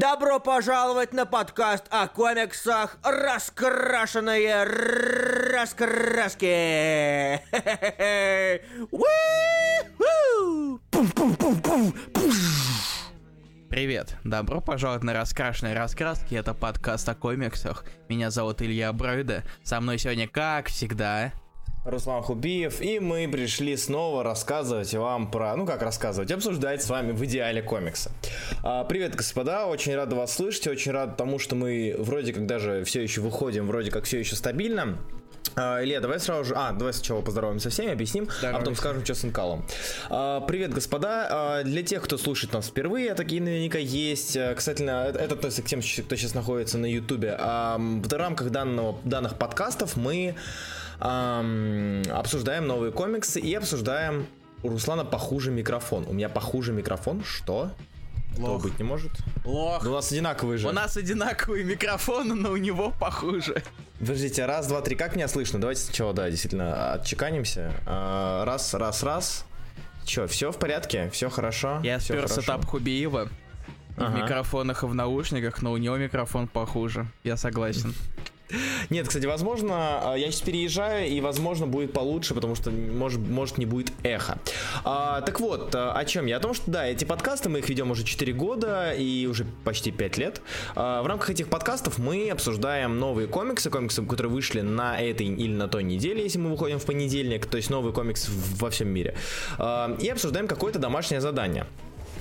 Добро пожаловать на подкаст о комиксах «Раскрашенные раскраски». Привет! Добро пожаловать на Раскрашенные Раскраски, это подкаст о комиксах. Меня зовут Илья Бройда, со мной сегодня, как всегда, Руслан Хубиев, и мы пришли снова рассказывать вам про, ну как рассказывать, обсуждать с вами в идеале комикса. А, привет, господа, очень рад вас слышать, очень рад тому, что мы вроде как даже все еще выходим, вроде как все еще стабильно. А, Илья, давай сразу же... А, давай сначала поздороваемся со всеми, объясним, а потом скажем, что с инкалом. А, привет, господа. А, для тех, кто слушает нас впервые, такие наверняка есть. А, кстати, это, это относится к тем, кто сейчас находится на ютубе. А, в рамках данного, данных подкастов мы эм, обсуждаем новые комиксы и обсуждаем у Руслана похуже микрофон. У меня похуже микрофон? Что? Лох. быть не может? Лох. Да у нас одинаковые же. У нас одинаковые микрофоны, но у него похуже. Подождите, раз, два, три, как меня слышно? Давайте сначала, да, действительно, отчеканимся. А, раз, раз, раз. Че, все в порядке? Все хорошо? Я все спер сетап Хубиева. Ага. В микрофонах и в наушниках, но у него микрофон похуже. Я согласен. Нет, кстати, возможно, а, я сейчас переезжаю, и, возможно, будет получше, потому что, может, может не будет эхо. А, так вот, а, о чем я? О том, что, да, эти подкасты, мы их ведем уже 4 года и уже почти 5 лет. А, в рамках этих подкастов мы обсуждаем новые комиксы, комиксы, которые вышли на этой или на той неделе, если мы выходим в понедельник, то есть новый комикс во всем мире. А, и обсуждаем какое-то домашнее задание.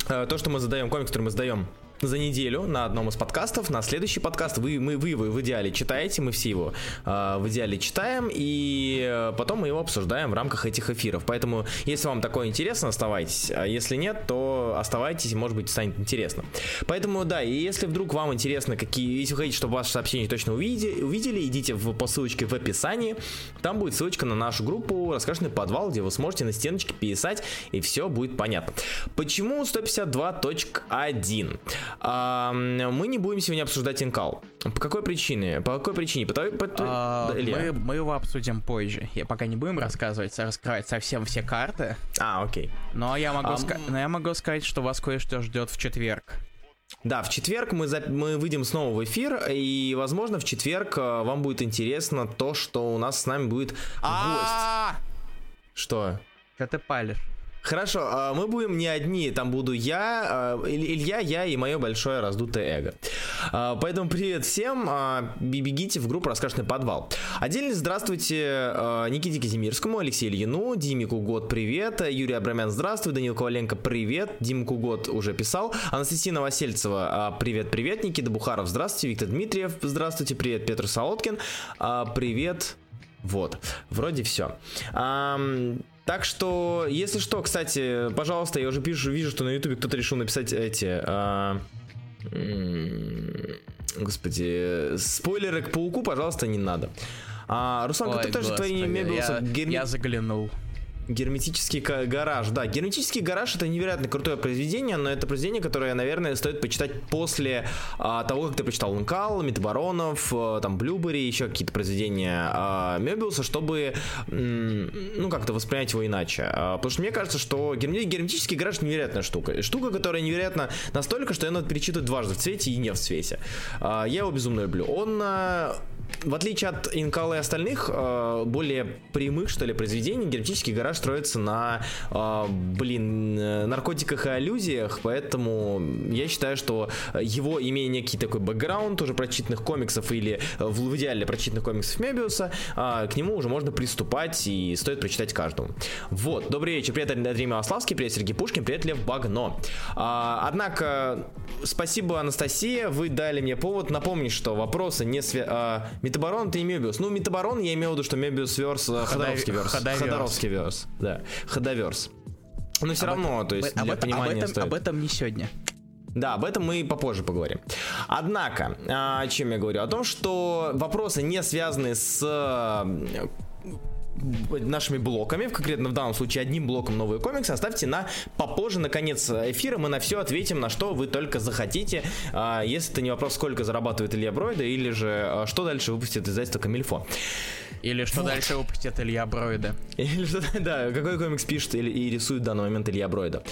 А, то, что мы задаем, комикс, который мы сдаем за неделю на одном из подкастов, на следующий подкаст вы, мы, вы его в идеале читаете, мы все его э, в идеале читаем, и э, потом мы его обсуждаем в рамках этих эфиров. Поэтому, если вам такое интересно, оставайтесь. А если нет, то оставайтесь, может быть, станет интересно. Поэтому, да, и если вдруг вам интересно, какие, если вы хотите, чтобы ваше сообщение точно увидели, увидели идите в, по ссылочке в описании. Там будет ссылочка на нашу группу «Раскрашенный подвал», где вы сможете на стеночке писать, и все будет понятно. Почему 152.1? А, мы не будем сегодня обсуждать инкал. По какой причине? По какой причине? По, по, а, мы, мы его обсудим позже. Я пока не будем рассказывать, раскрывать совсем все карты. А, окей. Но я могу, а, ска- но я могу сказать, что вас кое-что ждет в четверг. Да, в четверг мы, за... мы выйдем снова в эфир, и, возможно, в четверг э, вам будет интересно то, что у нас с нами будет гость. Что? Что ты палишь? Хорошо, а, мы будем не одни, там буду я, а, Илья, я и мое большое раздутое эго. А, поэтому привет всем, бегите в группу «Раскрашенный подвал». Отдельно здравствуйте Никите Казимирскому, Алексею Ильину, Диме Кугот, привет, Юрий Абрамян, здравствуй, Данил Коваленко, привет, Дим Кугот уже писал, Анастасия Новосельцева, привет-привет, Никита Бухаров, здравствуйте, Виктор Дмитриев, здравствуйте, привет, Петр Солодкин, привет, вот, вроде все. Так что, если что, кстати, пожалуйста, я уже пишу, вижу, что на ютубе кто-то решил написать эти... А, господи, спойлеры к пауку, пожалуйста, не надо. А, Руслан, Ой, кто же твои мебиусы? Я, я заглянул. Герметический гараж. Да, герметический гараж это невероятно крутое произведение, но это произведение, которое, наверное, стоит почитать после а, того, как ты прочитал Лункал, Метабаронов, а, там, Блюбери, еще какие-то произведения а, Мебиуса, чтобы, ну, как-то воспринять его иначе. А, потому что мне кажется, что герметический гараж невероятная штука. Штука, которая невероятна настолько, что ее надо перечитывать дважды в цвете и не в цвете. А, я его безумно люблю. Он а, в отличие от Инкала и остальных, э, более прямых, что ли, произведений, герметический гараж строится на, э, блин, э, наркотиках и аллюзиях, поэтому я считаю, что его, имея некий такой бэкграунд уже прочитанных комиксов или в идеале прочитанных комиксов Мебиуса, к нему уже можно приступать и стоит прочитать каждому. Вот, добрый вечер, привет, Андрей Милославский, привет, Сергей Пушкин, привет, Лев Багно. Однако, спасибо, Анастасия, вы дали мне повод напомнить, что вопросы не свя... Метаборон это не Мебиус. Ну, Метаборон, я имею в виду, что Мебиус верс, э, Ходоровский верс. Ходоровский верс, да. Ходоверс. Но все об равно, этом, то есть об, для об, понимания об этом, стоит. об этом не сегодня. Да, об этом мы попозже поговорим. Однако, а, о чем я говорю? О том, что вопросы не связаны с нашими блоками, конкретно в данном случае одним блоком новые комиксы, оставьте на попозже, на конец эфира, мы на все ответим, на что вы только захотите, а, если это не вопрос, сколько зарабатывает Илья Бройда, или же а, что дальше выпустит издательство Камильфо. Или что дальше выпустит Илья Бройда. Или что да, какой комикс пишет или, и рисует в данный момент Илья Бройда.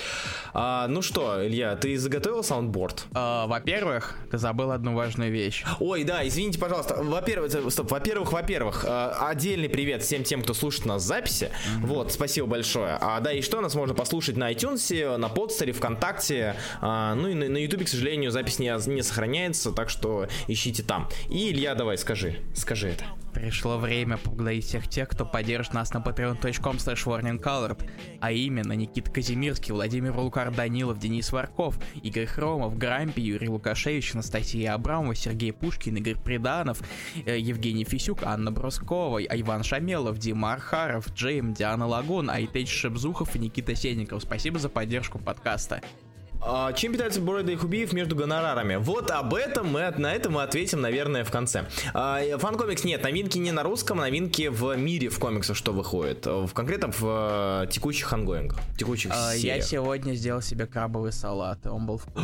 А, ну что, Илья, ты заготовил soundboard? А, во-первых, ты забыл одну важную вещь. Ой, да, извините, пожалуйста. Во-первых, э, стоп, во-первых, во-первых, э, отдельный привет всем тем, кто слушает нас в записи. Mm-hmm. Вот, спасибо большое. А, да, и что нас можно послушать на iTunes, на подстере, ВКонтакте. А, ну и на, на YouTube, к сожалению, запись не, не сохраняется, так что ищите там. И, Илья, давай, скажи, скажи это. Пришло время поблагодарить всех тех, кто поддержит нас на patreon.com slash а именно Никита Казимирский, Владимир Лукар Данилов, Денис Варков, Игорь Хромов, Грампи, Юрий Лукашевич, Анастасия Абрамова, Сергей Пушкин, Игорь Приданов, э, Евгений Фисюк, Анна Броскова, Иван Шамелов, Дима Архаров, Джейм, Диана Лагун, Айтеч Шебзухов и Никита Сенников. Спасибо за поддержку подкаста. А, чем питается Борода и Хубиев между гонорарами? Вот об этом мы на это мы ответим, наверное, в конце. А, фан-комикс нет, новинки не на русском, новинки в мире в комиксах, что выходит. В конкретно в э, текущих ongoing ах, текущих а, Я сегодня сделал себе крабовый салат, он был вкусный.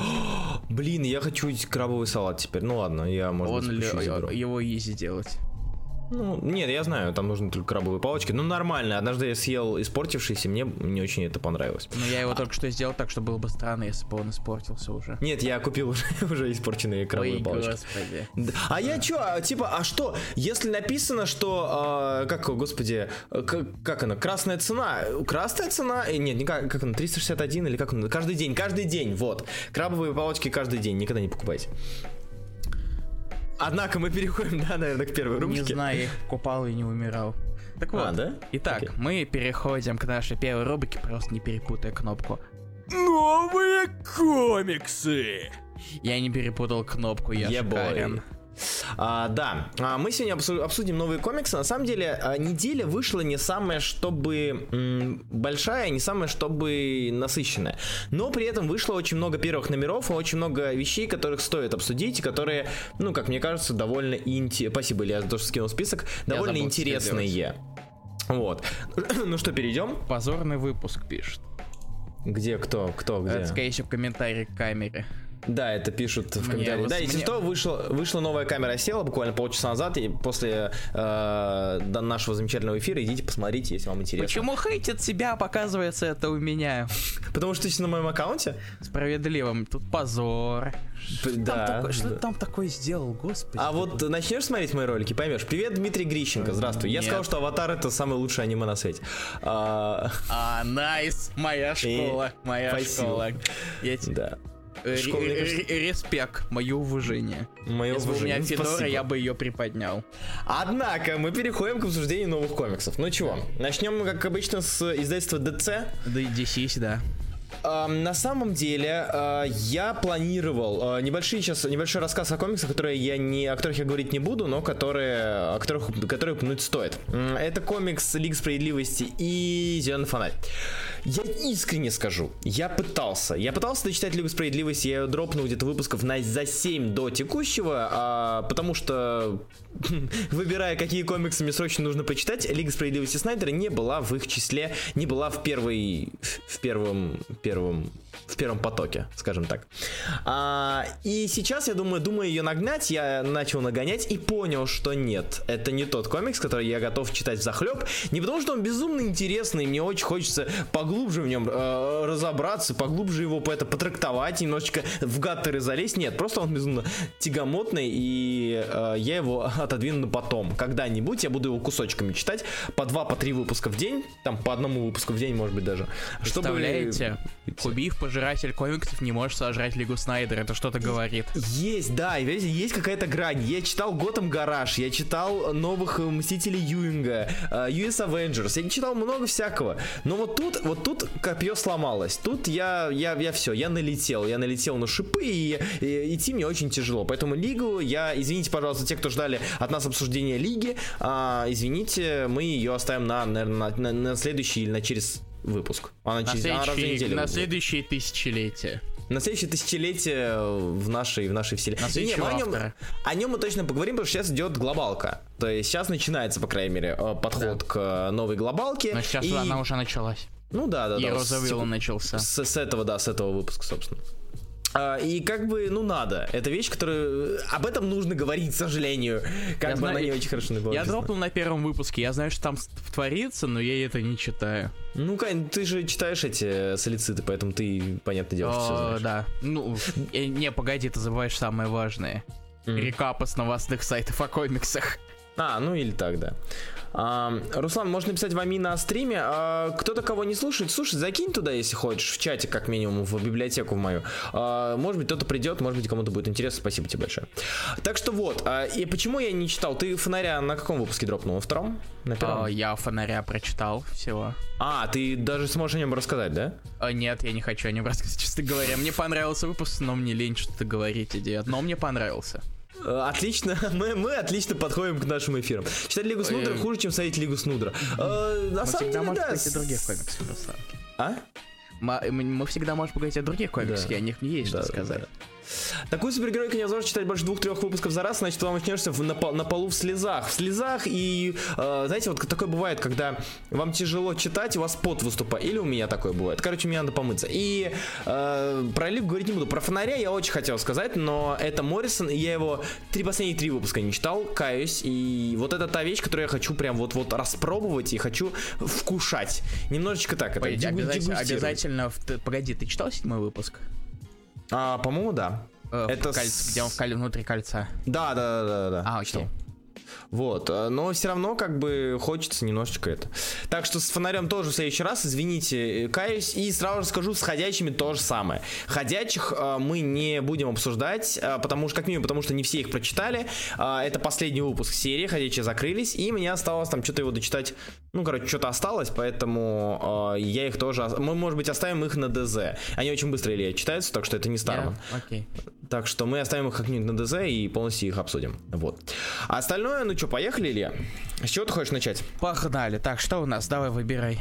Блин, я хочу крабовый салат теперь. Ну ладно, я, может он быть, его easy делать. Ну, нет, я знаю, там нужны только крабовые палочки. Ну, нормально. Однажды я съел испортившийся, мне не очень это понравилось. Ну, я его а... только что сделал так, что было бы странно, если бы он испортился уже. Нет, я купил уже, уже испорченные крабовые Ой, палочки. господи. А да. я чё, а, типа, а что, если написано, что, э, как, господи, как, как она, красная цена, красная цена, э, нет, не как, как она, 361 или как она, каждый день, каждый день, вот. Крабовые палочки каждый день, никогда не покупайте. Однако мы переходим, да, наверное, к первой рубрике. Не знаю, я их купал и не умирал. Так а, вот, а, да? итак, okay. мы переходим к нашей первой рубрике, просто не перепутай кнопку. Новые комиксы! Я не перепутал кнопку, я yeah, шикарен. Boy. А, да, а, мы сегодня обсудим новые комиксы. На самом деле, а, неделя вышла не самая, чтобы м, большая, не самая, чтобы насыщенная. Но при этом вышло очень много первых номеров и очень много вещей, которых стоит обсудить, и которые, ну, как мне кажется, довольно инте... Спасибо, Илья, за то, что скинул список. Довольно интересные. Вот. ну что, перейдем? Позорный выпуск пишет. Где, кто, кто, где? Это, скорее всего, комментарий к камере. Да, это пишут в комментариях. Да, если мне... что, вышла, вышла новая камера села буквально полчаса назад, и после э, нашего замечательного эфира идите посмотрите, если вам интересно. Почему хейтит себя, показывается это у меня? Потому что ты на моем аккаунте? Справедливым. Тут позор. Что, да, там, такое, что ты там такое сделал, господи? А вот начнешь смотреть мои ролики, поймешь. Привет, Дмитрий Грищенко, здравствуй. Нет. Я сказал, что Аватар это самый лучший аниме на свете. А, а найс, моя школа, моя Спасибо. школа. Я... Да. Э, респект, мое уважение. Мое Если уважение. бы у меня Федора, я бы ее приподнял. Однако, мы переходим к обсуждению новых комиксов. Ну чего, начнем, как обычно, с издательства DC. Да, DC, да. На самом деле, я планировал небольшие сейчас небольшой рассказ о комиксах, которые я не, о которых я говорить не буду, но которые, о которых, которые упомянуть стоит. Это комикс Лиг справедливости и Зеленый фонарь. Я искренне скажу, я пытался. Я пытался дочитать Лигу справедливости, я ее дропнул где-то выпусков на, за 7 до текущего, а, потому что, выбирая, какие комиксы мне срочно нужно почитать, Лига справедливости Снайдера не была в их числе, не была в первой, в первом, первом в первом потоке, скажем так. А, и сейчас я думаю, думаю ее нагнать, я начал нагонять и понял, что нет, это не тот комикс, который я готов читать в захлеб. Не потому, что он безумно интересный, мне очень хочется поглубже в нем э, разобраться, поглубже его по это потрактовать, немножечко в гаттеры залезть. Нет, просто он безумно тягомотный, и э, я его отодвину потом. Когда-нибудь я буду его кусочками читать, по два, по три выпуска в день, там по одному выпуску в день, может быть, даже. Представляете, чтобы... Кубив пожиратель комиксов не может сожрать Лигу Снайдера, это что-то говорит. Есть, да, и видите, есть какая-то грань. Я читал Готэм Гараж, я читал новых э, Мстителей Юинга, uh, US Avengers, я читал много всякого. Но вот тут, вот тут копье сломалось. Тут я, я, я все, я налетел, я налетел на шипы, и, и идти мне очень тяжело. Поэтому Лигу я, извините, пожалуйста, те, кто ждали от нас обсуждения Лиги, а, извините, мы ее оставим на, наверное, на, на, на следующий или на через выпуск. Она на через а, следующие, на следующее тысячелетие. На следующее тысячелетие в нашей, в нашей вселенной. На Не, мы о, нем, о нем мы точно поговорим, потому что сейчас идет глобалка. То есть сейчас начинается, по крайней мере, э, подход да. к э, новой глобалке. Но сейчас и... она уже началась. Ну да, да, и да. Розовилл начался. С, с этого, да, с этого выпуска, собственно. А, и как бы, ну надо. Это вещь, которую... Об этом нужно говорить, к сожалению. Как Я бы знаю- она не очень хорошо была Я дропнул на первом выпуске, я знаю, что там творится, но я это не читаю. Ну, Кань, ты же читаешь эти солициты, поэтому ты, понятное дело, О, знаешь. да. Ну, э, не, погоди, ты забываешь самое важное. Мгм. Рекапы с новостных сайтов о комиксах. А, ну или так, да. Руслан, можно написать вами на стриме. А, кто-то кого не слушает, слушай, закинь туда, если хочешь, в чате, как минимум, в библиотеку в мою. А, может быть, кто-то придет, может быть, кому-то будет интересно. Спасибо тебе большое. Так что вот, а, и почему я не читал? Ты фонаря на каком выпуске дропнул? На втором? На первом? Я фонаря прочитал всего. А, ты даже сможешь о нем рассказать, да? А, нет, я не хочу о нем рассказать, честно говоря. Мне понравился выпуск, но мне лень что-то говорить идея. Но мне понравился. Э, Отлично, мы, мы отлично подходим к нашим эфирам. Читать Лигу Снудра хуже, чем смотреть Лигу Снудра. Э, На самом деле, да. других Руслан. А? Мы, мы- всегда можем поговорить о других комиксах, Да. и о них мне есть Да, что сказать. да. Такую супергеройку невозможно читать больше двух-трех выпусков за раз, значит, вам начнешься на, пол- на полу в слезах. В слезах, и, э, знаете, вот такое бывает, когда вам тяжело читать, у вас пот выступает. Или у меня такое бывает. Короче, мне надо помыться. И э, про Лигу говорить не буду. Про фонаря я очень хотел сказать, но это Моррисон, и я его три последние три выпуска не читал, каюсь. И вот это та вещь, которую я хочу прям вот-вот распробовать и хочу вкушать. Немножечко так. Это Погоди, обязательно, обязательно в- погоди, ты читал седьмой выпуск? А, по-моему, да. Э, Это кольце- с- где он в коль- внутри кольца. Да, да, да, да, да. А, окей. Читал. Вот, э, но все равно как бы хочется немножечко это. Так что с фонарем тоже в следующий раз, извините, э, каюсь. И сразу же скажу, с ходячими то же самое. Ходячих э, мы не будем обсуждать, э, потому что, как минимум, потому что не все их прочитали. Э, это последний выпуск серии, ходячие закрылись, и мне осталось там что-то его дочитать. Ну, короче, что-то осталось, поэтому э, я их тоже... Мы, может быть, оставим их на ДЗ. Они очень быстро или читаются, так что это не Старман. Я- Окей. Так что мы оставим их как-нибудь на ДЗ и полностью их обсудим. Вот. А остальное, ну что, поехали, Илья? С чего ты хочешь начать? Погнали. Так, что у нас? Давай выбирай.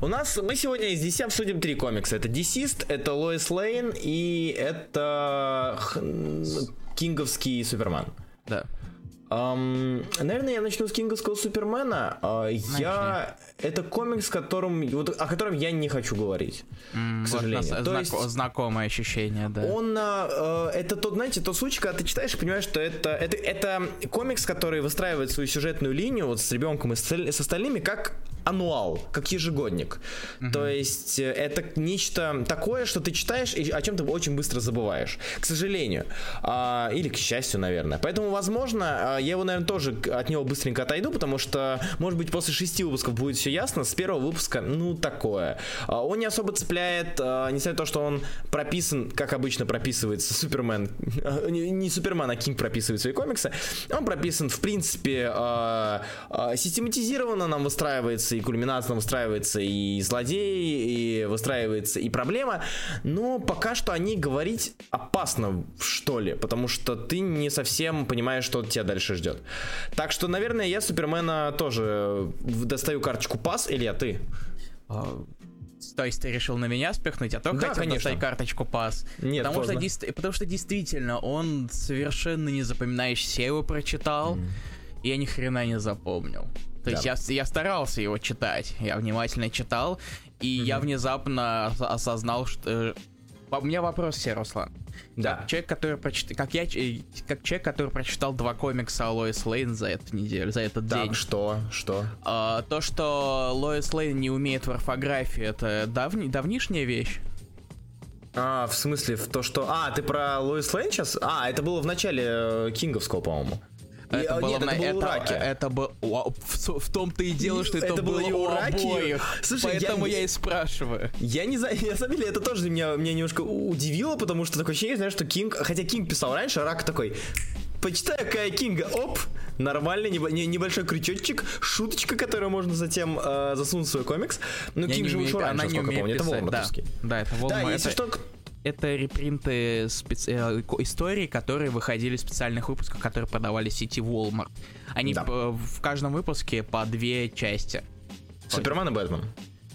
У нас, мы сегодня из DC обсудим три комикса. Это Deceased, это Лоис Лейн и это Кинговский Супермен. Да. Ам, наверное, я начну с Кинговского Супермена. А, я... Это комикс, которым, вот, о котором я не хочу говорить. М, К вот сожалению. нас- То знако- есть- Знакомое ощущение, да. Он, а, э, это тот, знаете, тот случай, когда ты читаешь и понимаешь, что это, это, это комикс, который выстраивает свою сюжетную линию вот с ребенком и с, осталь- с остальными как ануал, как ежегодник. То есть э, это нечто такое, что ты читаешь и о чем ты очень быстро забываешь. К сожалению. А, или к счастью, наверное. Поэтому, возможно, а, я его, наверное, тоже от него быстренько отойду, потому что, может быть, после шести выпусков будет все ясно. С первого выпуска, ну, такое. А, Он не особо цепляет, а, несмотря на то, что он прописан, как обычно прописывается Супермен, не не Супермен, а Кинг прописывает свои комиксы. Он прописан, в принципе, а, а, систематизированно нам выстраивается и кульминация нам выстраивается и злодей, и выстраивается и проблема. Но пока что о ней говорить опасно, что ли, потому что ты не совсем понимаешь, что тебя дальше ждет. Так что, наверное, я Супермена тоже достаю карточку пас, Илья, ты? А, То есть ты решил на меня спихнуть, а то Да, хотел конечно. достать карточку пас. Нет, потому что, поздно. дес- потому что действительно он совершенно не запоминающийся. Я его прочитал, и я ни хрена не запомнил. То есть Да. я, с- я старался его читать, я внимательно читал, и я внезапно ос- осознал, что... э, У меня вопрос все, Руслан. Да. Человек, который прочитал... Как я... э, Как человек, который прочитал два комикса о Лоис Лейн за эту неделю, за этот день. Так, что? Что? А, то, что Лоис Лейн не умеет в орфографии, это давни- давнишняя вещь? А, в смысле, в то, что... А, ты про Лоис Лейн сейчас? А, это было в начале э, Кинговского, по-моему. Это а, было Нет, на- это было у это, Раки. это бы- Уа- в, в том-то и дело, что это, Это было было у Раки. обоих. Слушай, я поэтому не- я, и спрашиваю. Я не знаю, на самом деле это тоже меня, меня немножко удивило, потому что такое ощущение, знаешь, что Кинг, хотя Кинг писал раньше, Рак такой, почитаю-ка я Кинга, оп, нормальный небо- не- небольшой крючочек, шуточка, которую можно затем э, засунуть в свой комикс. Ну, Я Кинг же вышел раньше, она не умеет помню, это писать, Волмартовский. Да, да, это Да, Волмар. если это, что, это репринты специ- э, историй, которые выходили в специальных выпусках, которые продавали в сети Walmart. Они Да. в каждом выпуске по две части. Супермен и Бэтмен.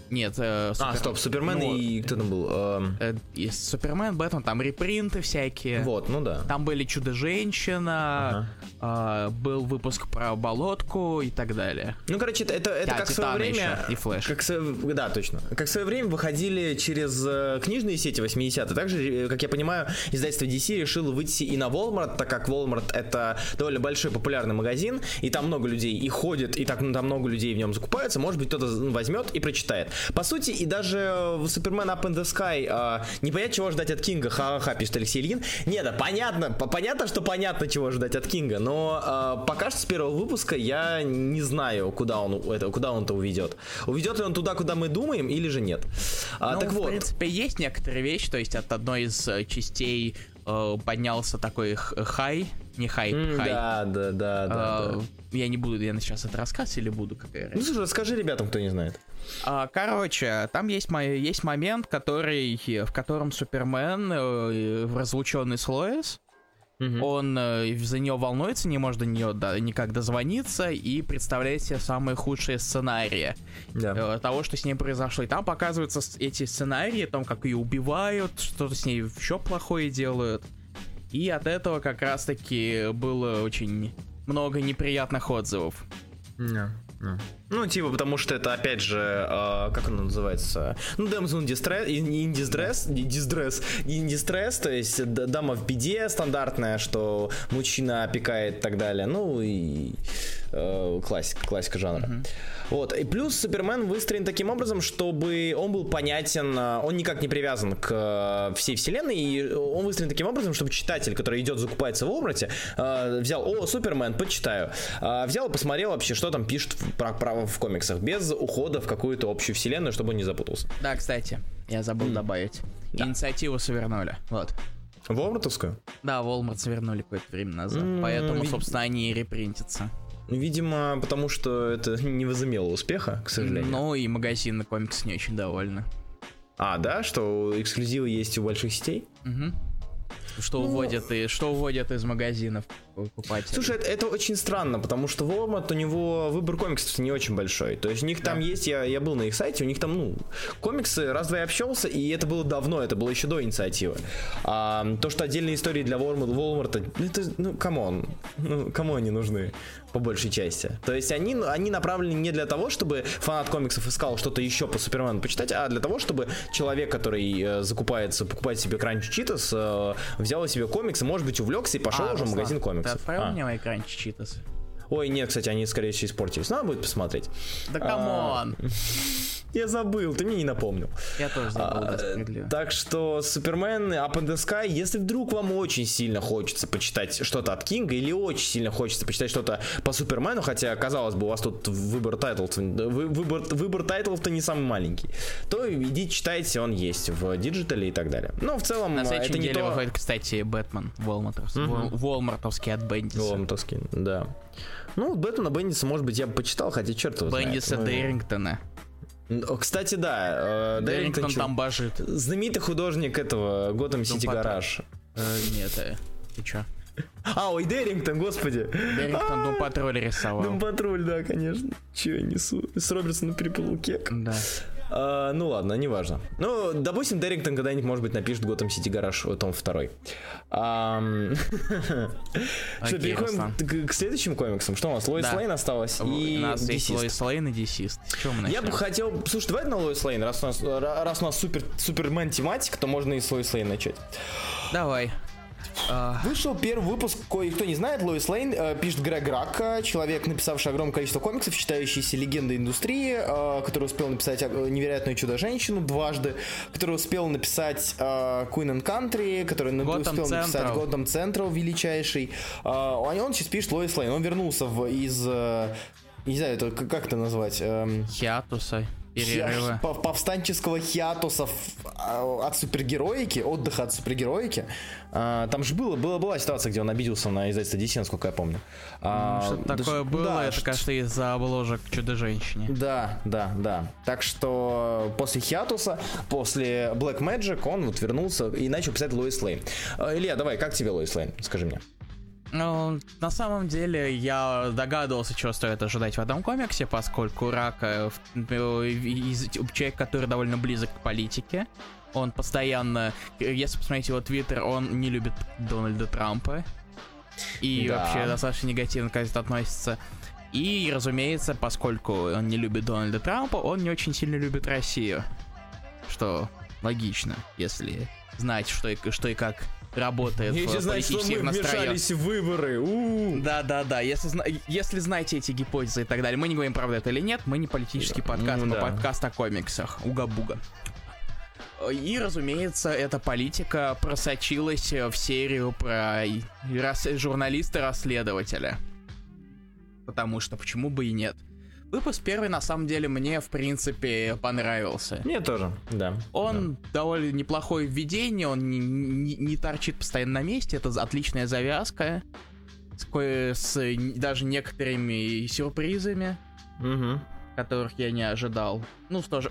Нет, э, А, Супер- стоп, Супермен ну, и кто там был? Эм, э, и Супермен, Бэтмен, там репринты всякие. Вот, ну да. Там были Чудо-женщина, а, был выпуск про болотку и так далее. Ну, короче, это, это, это Да, как в свое время... еще и Флэш. Как, да, точно. Как в свое время выходили через э, книжные сети 80-е. Также, э, как я понимаю, издательство DC решило выйти и на Walmart, так как Walmart это довольно большой популярный магазин, и там много людей и ходит, и так, ну, там много людей в нем закупаются. Может быть, кто-то возьмет и прочитает. По сути, и даже в Superman Up in the Sky а, не понять, чего ждать от Кинга. Ха-ха, пишет Алексей Ильин. Нет, да, понятно, по- понятно, что понятно, чего ждать от Кинга, но а, пока что с первого выпуска я не знаю, куда он это, куда он это уведет. Уведет ли он туда, куда мы думаем, или же нет. А, Ну, так в вот. принципе, есть некоторые вещи, то есть от одной из э, частей э, поднялся такой хай, не хай, М, хай. Да, да, да, да, Э, да. Я не буду, я сейчас это рассказывать или буду, какая Ну слушай, расскажи ребятам, кто не знает. А, Короче, там есть, мо- есть момент, который, в котором Супермен, э, разлученный с Лоис, он э, за нее волнуется, не может до нее да, никак дозвониться и представляет себе самые худшие сценарии Да. э, того, что с ней произошло. И там показываются эти сценарии, о том, как ее убивают, что-то с ней еще плохое делают. И от этого как раз-таки было очень много неприятных отзывов. Ну, типа, потому что это, опять же, э, как оно называется? Ну, Damsel in Distress, in Distress, in Distress, in Distress, то есть дама в беде стандартная, что мужчина опекает и так далее. Ну, и э, классика, классика жанра. Вот. И плюс Супермен выстроен таким образом, чтобы он был понятен, э, он никак не привязан к э, всей вселенной, и он выстроен таким образом, чтобы читатель, который идет закупается в Обрате, э, взял, о, Супермен, почитаю, Э, взял и посмотрел вообще, что там пишут про, про- в комиксах, без ухода в какую-то общую вселенную, чтобы он не запутался. Да, кстати, я забыл добавить. Инициативу свернули. Вот. В Обратовскую? Да, Walmart свернули какое-то время назад. М, Поэтому, вид- собственно, они и репринтятся. Видимо, потому что это не возымело успеха, к сожалению. Ну и магазины комикс не очень довольны. А, да, что эксклюзивы есть у больших сетей? Мгм. Что уводят и что уводят из магазинов покупателей. Слушай, это, это очень странно, потому что Walmart, у него выбор комиксов не очень большой. То есть у них там есть, я, я был на их сайте, у них там, ну, комиксы, раз-два я общался, и это было давно, это было еще до инициативы. А, то, что отдельные истории для Walmart, Walmart это, ну, come on, ну, кому они нужны, по большей части. То есть они, они направлены не для того, чтобы фанат комиксов искал что-то еще по Супермену почитать, а для того, чтобы человек, который э, закупается, покупает себе Crunchy Cheetos, э, взял себе комиксы, может быть, увлекся и пошел А, уже в магазин Ты комиксов. отправил А. мне мои Crunchy Cheetos ы? Ой, нет, кстати, они, скорее всего, испортились. Надо будет посмотреть. Да А, come on! Я забыл, ты мне не напомнил. Я тоже забыл, А, так что Супермен Up in the Sky, если вдруг вам очень сильно хочется почитать что-то от Кинга или очень сильно хочется почитать что-то по Супермену, хотя, казалось бы, у вас тут выбор title ов, вы- выбор, выбор title ов-то не самый маленький, то идите читайте, он есть в digital е и так далее. Но в целом На следующей это не неделе то... выходит, кстати, Бэтмен Волмартовский. Волмартовский от Бендиса. Волмартовский, да. Ну, Бэтмена Бендиса, может быть, я бы почитал, хотя черт его знает. Бендиса Ну, Дэрингтона. Кстати, да, э, Дэрингтон, чё- там бажит. знаменитый художник этого Готэм Сити. Гараж. Э, Нет, э, ты чё? А, ой, Дэрингтон, господи. Дэрингтон Дум Патруль рисовал. Дом Патруль, да, конечно. Че я несу? С Робертсона перепутал кек. Да. А, ну ладно, неважно. Ну, допустим, Дэрингтон когда-нибудь, может быть, напишет Готэм Сити Гараж, том второй. Что, переходим к к следующим комиксам. Что у нас? Лоис Да. Лейн осталось У и нас есть. Лоис Лейн и Десист. Я бы хотел... Слушай, давай на Лоис Лейн, раз у нас, ра- раз у нас супер, супермен тематика, то можно и с Лоис Лейн начать. Давай. А, Вышел первый выпуск, кое-кто не знает, Лоис Лейн э, пишет Грег Ракка, человек, написавший огромное количество комиксов, считающийся легендой индустрии, э, который успел написать э, «Невероятную чудо-женщину» дважды, который успел написать э, Queen and Country, который Gotham успел написать Central. Готэм Централ величайший. Э, он он сейчас пишет Лоис Лейн, он вернулся в, из... э, не знаю, это как это назвать? эм, Хиатуса. Перерыва. Пов- повстанческого хиатуса а, от супергероики, отдыха от супергероики. А, Там же было, была, была ситуация, где он обиделся на издательство DC, насколько я помню. А, Что-то даже- такое было, да, это, что- кажется, из-за обложек Чудо-женщине. Да, да, да. Так что после Хиатуса, после Black Magic он вот вернулся и начал писать Лоис Лейн. А, Илья, давай, как тебе Лоис Лейн? Скажи мне. Ну, на самом деле, я догадывался, чего стоит ожидать в этом комиксе, поскольку Рака э, из, человек, который довольно близок к политике. Он постоянно, если посмотреть его твиттер, он не любит Дональда Трампа. И да. вообще достаточно негативно к этому относится. И, разумеется, поскольку он не любит Дональда Трампа, он не очень сильно любит Россию. Что логично, если знать, что и, что и как работает Если в знать, что мы вмешались в выборы. Да-да-да, если, если знаете эти гипотезы и так далее. Мы не говорим, правда это или нет, мы не политический подкаст, ну, мы да. подкаст о комиксах. Уга-буга. И, разумеется, эта политика просочилась в серию про рас... журналиста-расследователя. Потому что почему бы и нет. Выпуск первый, на самом деле, мне, в принципе, понравился. Мне тоже, да. Он да. довольно неплохое введение, он не, не, не торчит постоянно на месте, это отличная завязка. С, с даже некоторыми сюрпризами. Угу. Которых я не ожидал. Ну, тоже,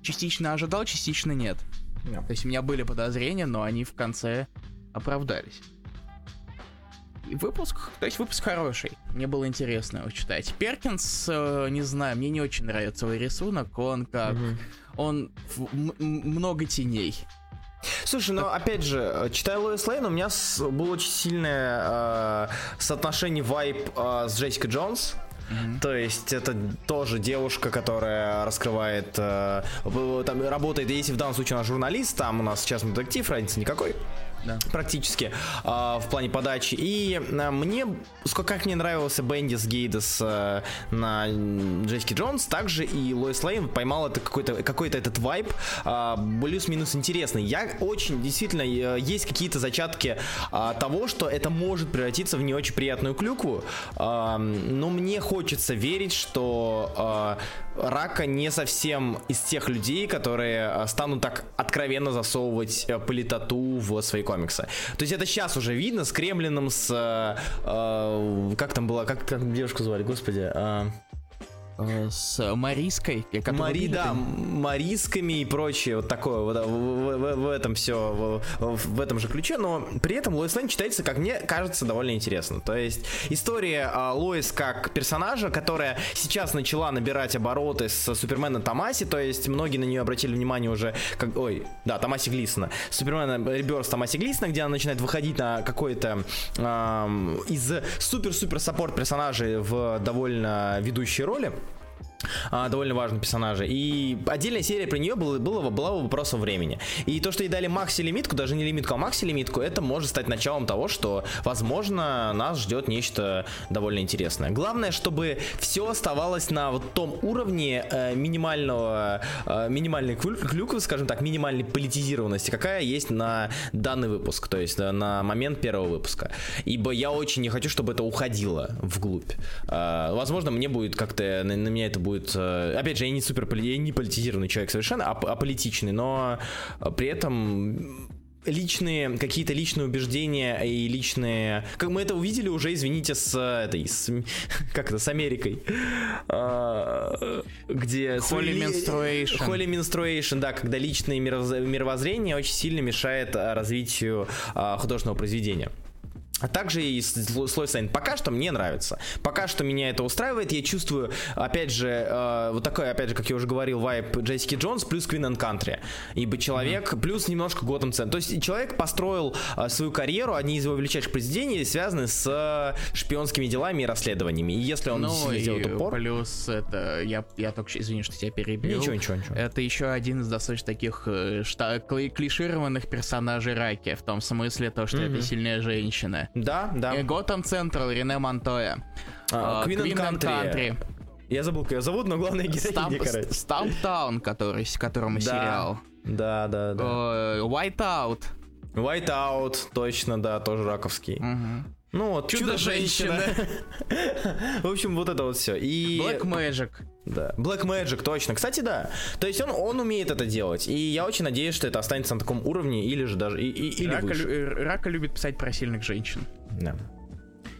частично ожидал, частично нет. Yeah. То есть у меня были подозрения, но они в конце оправдались выпуск, то есть выпуск хороший. Мне было интересно его читать. Перкинс, э, не знаю, мне не очень нравится его рисунок. Он как... Угу. Он много теней. Слушай, ну опять же, читая Лоис Лейн, у меня с, было очень сильное э, соотношение вайп э, с Джессикой Джонс. Mm-hmm. То есть это тоже девушка, которая раскрывает, э, там работает, если в данном случае она журналист, там у нас сейчас детектив, разницы никакой да. практически э, в плане подачи. И э, мне, как мне нравился Бендис Гейдес э, на Джессики Джонс, также и Лоис Лейн поймал это какой-то какой-то этот вайб э, плюс-минус интересный. Я очень действительно э, есть какие-то зачатки э, того, что это может превратиться в не очень приятную клюкву, э, но мне хочется верить, что э, Рака не совсем из тех людей, которые станут так откровенно засовывать политоту в свои комикса. То есть это сейчас уже видно с Кремлином, с... Э, э, как там было, как, как девушку звали, господи... Э, Э, с Мариской. Мари, да, Марисками и прочее, вот такое, вот, в, в, в, этом все, в, в этом же ключе, но при этом Лоис Лейн читается, как мне кажется, довольно интересно. То есть история а, Лоис как персонажа, которая сейчас начала набирать обороты с Супермена Томаси, то есть многие на нее обратили внимание уже, как, ой, да, Томаси Глисона, Супермена Реберс Томаси Глисона, где она начинает выходить на какой-то э, из супер-супер саппорт персонажей в довольно ведущей роли а, довольно важного персонажа. И отдельная серия про нее была, была, была вопросом времени. И то, что ей дали макси-лимитку, даже не лимитку, а макси-лимитку, это может стать началом того, что, возможно, нас ждет нечто довольно интересное. Главное, чтобы все оставалось на вот том уровне э, минимального, э, минимальной клюквы, скажем так, минимальной политизированности, какая есть на данный выпуск, то есть э, на момент первого выпуска. Ибо я очень не хочу, чтобы это уходило вглубь. Э, возможно, мне будет как-то, на, на меня это будет будет... Э, опять же, я не супер я не политизированный человек совершенно, а, а политичный, но э, при этом личные, какие-то личные убеждения и личные... Как мы это увидели уже, извините, с этой... С, как это? С Америкой. А, где... Holy Menstruation. Holy Menstruation, да, когда личное мировоззрение очень сильно мешает развитию а, художественного произведения. А также и Лоис Лейн. Пока что мне нравится. Пока что меня это устраивает. Я чувствую, опять же, э, вот такой, опять же, как я уже говорил, вайб Джессики Джонс плюс Queen and Country. Ибо человек, mm-hmm. плюс немножко Gotham Central. То есть человек построил э, свою карьеру, одни из его величайших произведений связаны с э, шпионскими делами и расследованиями. И если он ну, сделает упор... плюс это... Я, я только, извини, что тебя перебил. Ничего, ничего, ничего. Это еще один из достаточно таких э, шта- клишированных персонажей Раки. В том смысле, то, что mm-hmm. это сильная женщина. Да, да. Готэм Централ, Рене Монтоя. Квин uh, Country. Я забыл, как ее зовут, но главное героиня, короче. Стамптаун, который, которому да. сериал. Да, да, да. White Out. White Out, точно, да, тоже раковский. Угу. Ну вот, Чудо-женщина. В общем, вот это вот все. И... Black Magic. Да. Black Magic, точно. Кстати, да. То есть он, он умеет это делать. И я очень надеюсь, что это останется на таком уровне или же даже и, и, или Рака, выше. Лю, Рака любит писать про сильных женщин. Да.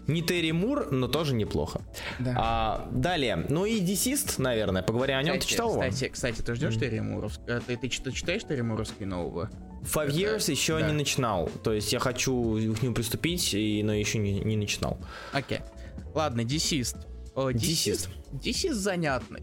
Не Терри Мур, но тоже неплохо. Да. А, далее. Ну и Десист, наверное, поговорим о нем. Кстати, ты читал кстати, его? Кстати, ты ждешь mm. Терри Муровского? Ты, ты, ты, ты читаешь Терри Муровский нового? Five Years еще да. не начинал. То есть я хочу к нему приступить, и, но еще не, не начинал. Окей. Ладно, Десист. Десист. Десист занятный.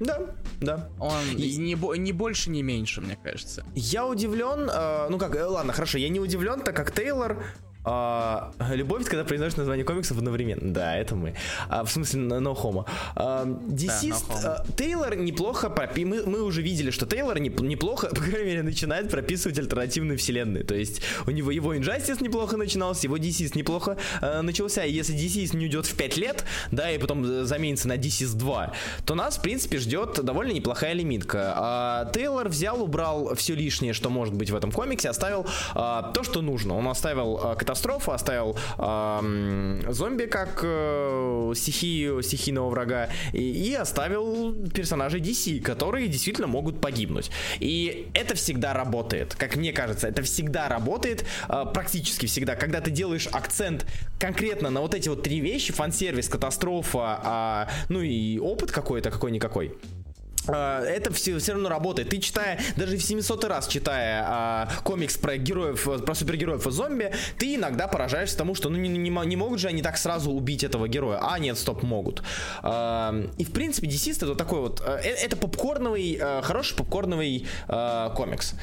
Да, да. Он и... не, бо- не больше, не меньше, мне кажется. Я удивлен, э, ну как, э, ладно, хорошо, я не удивлен, так как Тейлор а, любовь, когда произносишь название комиксов одновременно. Да, это мы. А, в смысле, no homo. А, Десист, Да, no homo. Тейлор неплохо пропи... Мы, мы уже видели, что Тейлор не- неплохо, по крайней мере, начинает прописывать альтернативные вселенные. То есть у него его Injustice неплохо начинался, его Десист неплохо э, начался. И если Десист не уйдет в 5 лет, да, и потом э, заменится на Десист 2, то нас, в принципе, ждет довольно неплохая лимитка. А, Тейлор взял, убрал все лишнее, что может быть в этом комиксе, оставил а, то, что нужно. Он оставил а, катастрофу, оставил а, м, зомби как э, стихию, стихийного врага, и, и оставил персонажей DC, которые действительно могут погибнуть. И это всегда работает, как мне кажется, это всегда работает, а, практически всегда, когда ты делаешь акцент конкретно на вот эти вот три вещи, фан-сервис, катастрофа, а, ну и опыт какой-то, какой-никакой. А, это все, все равно работает. Ты читая, даже в 700 раз читая а, комикс про героев, про супергероев и зомби, ты иногда поражаешься тому, что ну не, не, не могут же они так сразу убить этого героя. А, нет, стоп, могут. А, и в принципе, DC это такой вот, э, это попкорновый, э, хороший попкорновый э, комикс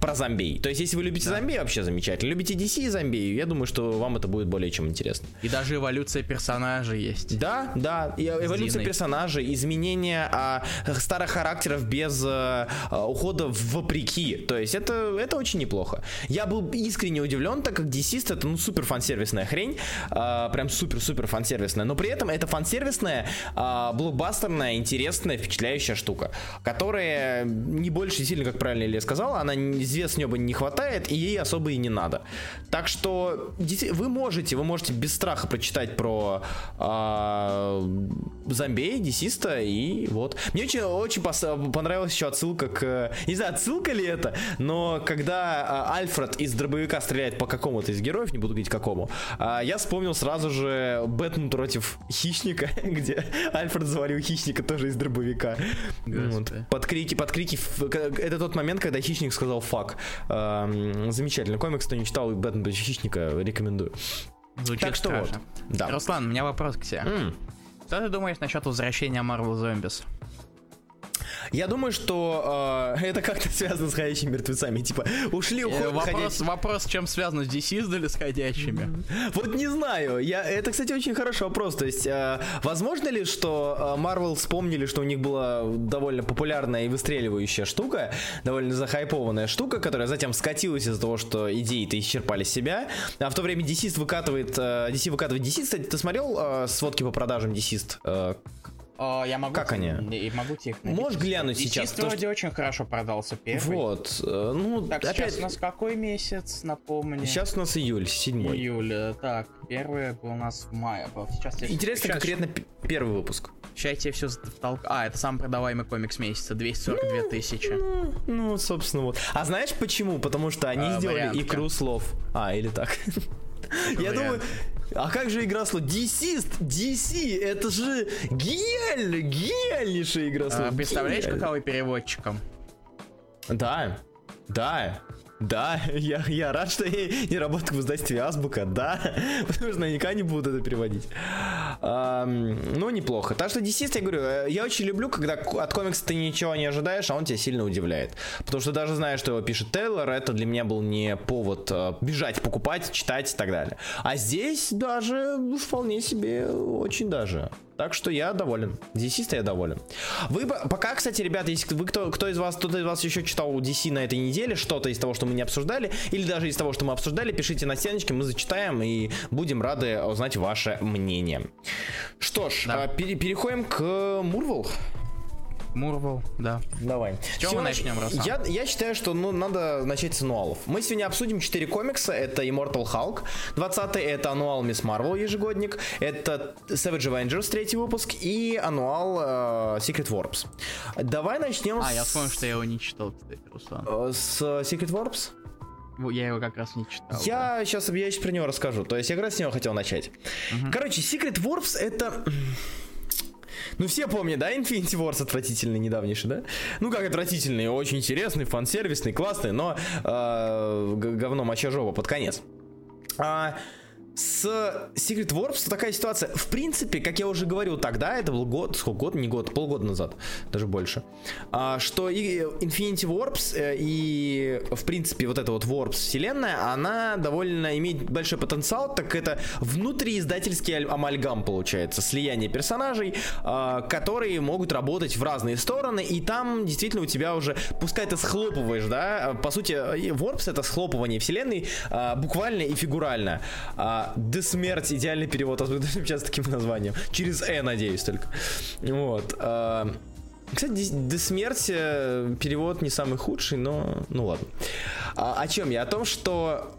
про зомби. То есть, если вы любите зомби, вообще замечательно. Любите DC и зомби, я думаю, что вам это будет более чем интересно. И даже эволюция персонажей есть. Да, да, и эволюция Диной. персонажей, изменение а, старых характеров без а, а, ухода вопреки. То есть это, это очень неплохо. Я был искренне удивлен, так как Deceased это ну супер фансервисная хрень, а, прям супер-супер фансервисная, но при этом это фансервисная, а, блокбастерная, интересная, впечатляющая штука, которая не больше сильно, как правильно Илья сказал, она не- звезд с неба не хватает, и ей особо и не надо. Так что вы можете, вы можете без страха прочитать про а, зомби, десиста, и вот. Мне очень, очень понравилась еще отсылка к... Не знаю, отсылка ли это, но когда а, Альфред из дробовика стреляет по какому-то из героев, не буду говорить какому, а, я вспомнил сразу же Бэтмен против хищника, где Альфред завалил хищника тоже из дробовика. Вот. Под крики, под крики. Это тот момент, когда хищник сказал фак. Эм, Замечательный комикс, кто не читал Бэтмен против хищника, рекомендую. Звучит Так что страшно. вот. Да. Руслан, у меня вопрос к тебе. М. Что ты думаешь насчет возвращения Marvel Zombies? Я думаю, что э, это как-то связано с ходячими мертвецами. Типа, ушли, Э, уходят вопрос, ходячие- вопрос, с чем связано с DC или с ходячими? Вот не знаю. Я, это, кстати, очень хороший вопрос. То есть, э, возможно ли, что э, Marvel вспомнили, что у них была довольно популярная и выстреливающая штука, довольно захайпованная штука, которая затем скатилась из-за того, что идеи-то исчерпали себя, а в то время DC выкатывает, э, DC выкатывает DC. Кстати, ты смотрел э, сводки по продажам DC? Э, я могу Как они? И могу тебе их Можешь глянуть сейчас, потому вроде очень хорошо продался первый. вот. э, ну, Так, опять... сейчас у нас какой месяц, напомни? Сейчас у нас июль, седьмой. Июля. Так, первый был у нас в мае был. Сейчас я- Интересно сейчас- конкретно первый выпуск. Сейчас я тебе все втолк... А, это самый продаваемый комикс месяца, 242 тысячи. Ну, ну, собственно, вот. А знаешь почему? Потому что они А, сделали вариантка. икру слов. А, или так. Я вариант. думаю, а как же игра слов? Десист, DC, это же гениально, гениальнейшая игра слов. А, представляешь, Гениально. каковы переводчиком? Да, да, да, я, я рад, что я не работаю в издательстве Азбука, да, потому что наверняка не буду это переводить. Ам, ну, неплохо. Так что DC, я говорю, э, я очень люблю, когда от комикса ты ничего не ожидаешь, а он тебя сильно удивляет. Потому что даже зная, что его пишет Тейлор, это для меня был не повод э, бежать, покупать, читать и так далее. А здесь даже ну, вполне себе очень даже. Так что я доволен. DC я доволен. Вы по- пока, кстати, ребята, если вы кто, кто из вас, кто-то из вас еще читал DC на этой неделе, что-то из того, что мы не обсуждали, или даже из того, что мы обсуждали, пишите на стеночке, мы зачитаем и будем рады узнать ваше мнение. Что ж, Да. а, пере- переходим к Мурвел. Мурвел, да. Давай. С чего мы начнем, Руслан? Я, я считаю, что ну, надо начать с ануалов. Мы сегодня обсудим 4 комикса. Это Immortal Hulk, 20 это ануал Miss Marvel ежегодник, это Savage Avengers, третий выпуск, и ануал э, Secret Warps. Давай начнем А, с, я вспомнил, что я его не читал, кстати, Руслан. э, с Secret Warps. Я его как раз не читал. Я сейчас, я сейчас про него расскажу. То есть я как раз с него хотел начать. Короче, Secret Warps это... Ну, все помнят, да, Infinity Wars отвратительный, недавнейший, да? Ну, как отвратительный, очень интересный, фан-сервисный, классный, но э, говно моча жопа под конец. А, с Secret Warps такая ситуация. В принципе, как я уже говорил тогда, это был год, сколько год, не год, полгода назад, даже больше, а, что и Infinity Warps э, и, в принципе, вот эта вот Warps вселенная, она довольно имеет большой потенциал, так это внутрииздательский амальгам получается, слияние персонажей, а, которые могут работать в разные стороны, и там действительно у тебя уже, пускай ты схлопываешь, да, по сути, Warps это схлопывание вселенной а, буквально и фигурально до смерти идеальный перевод, сейчас таким названием. Через Э, надеюсь, только. Вот. А, кстати, до смерти перевод не самый худший, но ну ладно. А, о чем я? О том, что